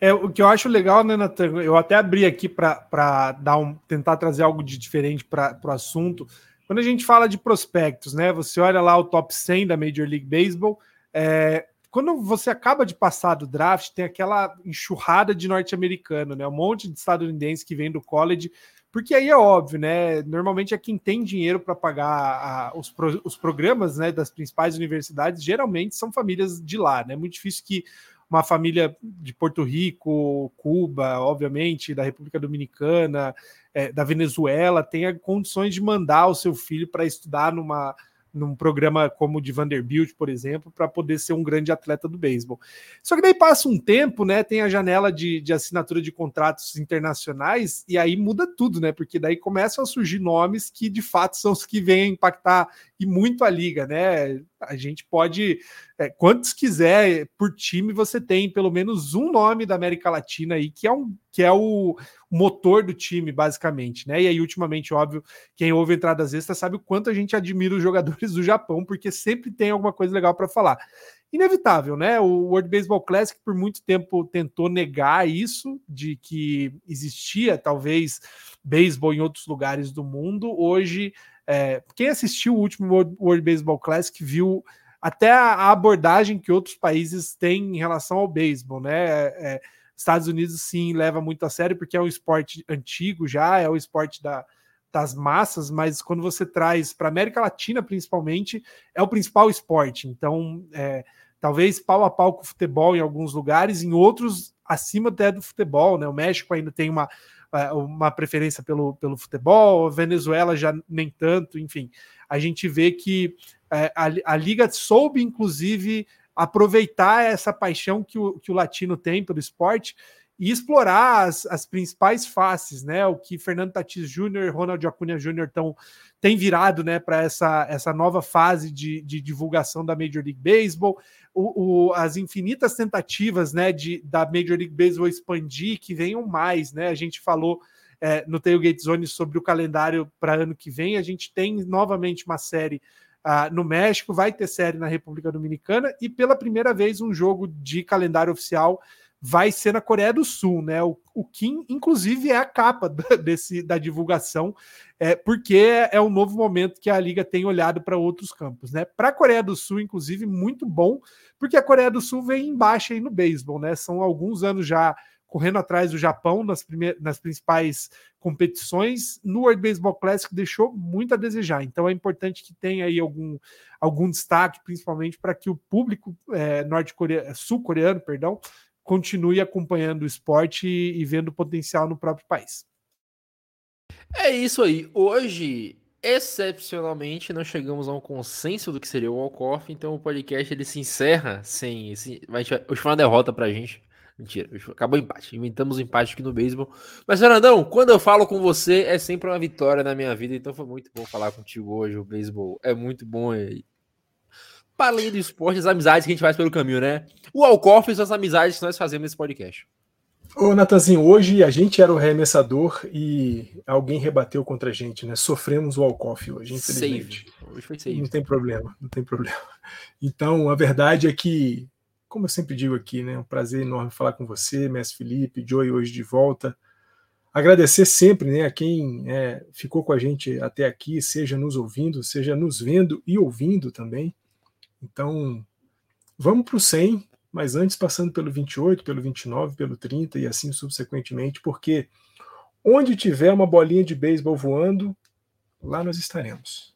É, o que eu acho legal, né, Nathan? Eu até abri aqui para dar um, tentar trazer algo de diferente para o assunto. Quando a gente fala de prospectos, né? Você olha lá o top 100 da Major League Baseball. É, quando você acaba de passar do draft, tem aquela enxurrada de norte-americano, né? Um monte de estadunidense que vem do college, porque aí é óbvio, né? Normalmente é quem tem dinheiro para pagar a, os, pro, os programas né, das principais universidades, geralmente são famílias de lá, né? É muito difícil que uma família de Porto Rico, Cuba, obviamente, da República Dominicana, é, da Venezuela, tenha condições de mandar o seu filho para estudar numa num programa como o de Vanderbilt, por exemplo, para poder ser um grande atleta do beisebol. Só que daí passa um tempo, né? Tem a janela de, de assinatura de contratos internacionais, e aí muda tudo, né? Porque daí começam a surgir nomes que de fato são os que vêm impactar e muito a liga, né? A gente pode, é, quantos quiser por time, você tem pelo menos um nome da América Latina aí que é, um, que é o motor do time, basicamente, né? E aí, ultimamente, óbvio, quem ouve entradas extras sabe o quanto a gente admira os jogadores (laughs) do Japão, porque sempre tem alguma coisa legal para falar. Inevitável, né? O World Baseball Classic por muito tempo tentou negar isso, de que existia talvez beisebol em outros lugares do mundo. Hoje é, quem assistiu o último World, Baseball Classic viu até a, abordagem que outros países têm em relação ao beisebol, né? É, é, Estados Unidos sim leva muito a sério porque é um esporte antigo já, é o esporte da, das massas, mas quando você traz para América Latina principalmente é o principal esporte. Então, é, talvez pau a pau com o futebol em alguns lugares, em outros acima até do futebol, né? O México ainda tem uma uma preferência pelo, pelo futebol, Venezuela já nem tanto, enfim. A gente vê que é, a, a Liga soube, inclusive, aproveitar essa paixão que o, que o latino tem pelo esporte e explorar as, as principais faces, né? O que Fernando Tatis Jr., Ronald Acuna Jr. estão tem virado né, para essa, essa nova fase de, de divulgação da Major League Baseball, o, o, as infinitas tentativas né, de, da Major League Baseball expandir, que venham mais. Né? A gente falou é, no Tailgate Zone sobre o calendário para ano que vem, a gente tem novamente uma série Uh, no México, vai ter série na República Dominicana e pela primeira vez um jogo de calendário oficial vai ser na Coreia do Sul, né? O, o Kim, inclusive, é a capa (laughs) desse, da divulgação, é, porque é, um novo momento que a Liga tem olhado para outros campos, né? Para a Coreia do Sul, inclusive, muito bom, porque a Coreia do Sul vem embaixo aí no beisebol, né? São alguns anos já correndo atrás do Japão nas, nas principais competições. No World Baseball Classic deixou muito a desejar, então é importante que tenha aí algum, algum destaque, principalmente para que o público é, norte-coreano, sul-coreano, perdão, continue acompanhando o esporte e, e vendo potencial no próprio país. É isso aí. Hoje excepcionalmente não chegamos a um consenso do que seria o walk-off, então o podcast ele se encerra sem. Esse, vai, hoje foi uma derrota pra gente. Mentira, acabou o empate. Inventamos o empate aqui no beisebol. Mas, Fernandão, quando eu falo com você, é sempre uma vitória na minha vida. Então foi muito bom falar contigo hoje. O beisebol é muito bom. E... Para além do esporte, as amizades que a gente faz pelo caminho, né? O Alcoff são as amizades que nós fazemos nesse podcast. Ô, Natanzinho, hoje a gente era o remessador e alguém rebateu contra a gente, né? Sofremos o Alcoff hoje, infelizmente. Save. Hoje foi save. Não tem problema, não tem problema. Então, a verdade é que como eu sempre digo aqui, né? É um prazer enorme falar com você, mestre Felipe, Joey hoje de volta. Agradecer sempre né, a quem é, ficou com a gente até aqui, seja nos ouvindo, seja nos vendo e ouvindo também. Então, vamos para o 100, mas antes passando pelo 28, pelo 29, pelo 30 e assim subsequentemente, porque onde tiver uma bolinha de beisebol voando, lá nós estaremos.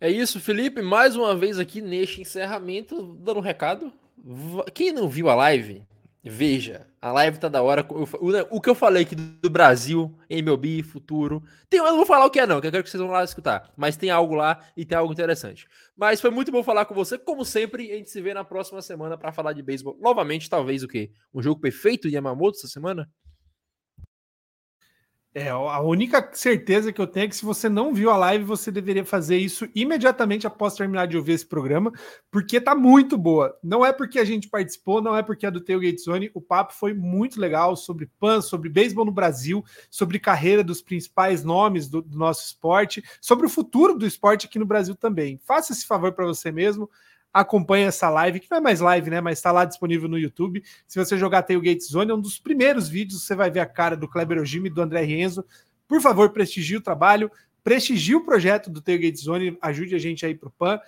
É isso, Felipe. Mais uma vez aqui neste encerramento, dando um recado. Quem não viu a live, veja. A live tá da hora. O que eu falei aqui do Brasil, MLB, futuro. Tem, eu não vou falar o que é, não, que eu quero que vocês vão lá escutar. Mas tem algo lá e tem algo interessante. Mas foi muito bom falar com você. Como sempre, a gente se vê na próxima semana para falar de beisebol. Novamente, talvez o quê? Um jogo perfeito de Yamamoto essa semana? É, a única certeza que eu tenho é que se você não viu a live, você deveria fazer isso imediatamente após terminar de ouvir esse programa, porque tá muito boa. Não é porque a gente participou, não é porque é do Tailgate Zone, o papo foi muito legal sobre PAN, sobre beisebol no Brasil, sobre carreira dos principais nomes do, do nosso esporte, sobre o futuro do esporte aqui no Brasil também. Faça esse favor para você mesmo, acompanha essa live, que não é mais live, né? Mas está lá disponível no YouTube. Se você jogar Tailgate Zone, é um dos primeiros vídeos, você vai ver a cara do Kleber Ojimi e do André Renzo. Por favor, prestigie o trabalho, prestigie o projeto do Tailgate Zone, ajude a gente aí para o PAN.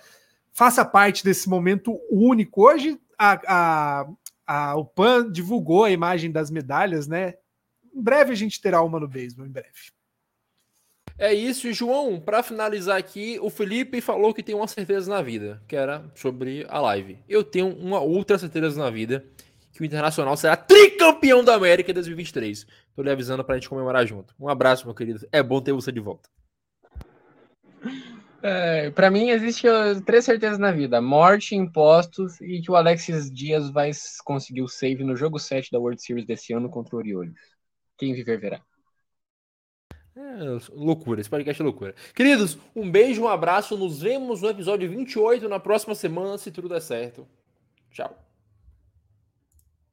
Faça parte desse momento único. Hoje, a, a, a, o PAN divulgou a imagem das medalhas, né? Em breve a gente terá uma no beisebol, em breve. É isso, João. Para finalizar aqui, o Felipe falou que tem uma certeza na vida, que era sobre a live. Eu tenho uma outra certeza na vida, que o Internacional será tricampeão da América em 2023. Tô lhe avisando pra gente comemorar junto. Um abraço, meu querido. É bom ter você de volta. É, para mim, existe três certezas na vida: morte, impostos e que o Alexis Dias vai conseguir o save no jogo 7 da World Series desse ano contra o Orioles. Quem viver verá. É, loucura, esse podcast é loucura. Queridos, um beijo, um abraço. Nos vemos no episódio 28 na próxima semana, se tudo der certo. Tchau.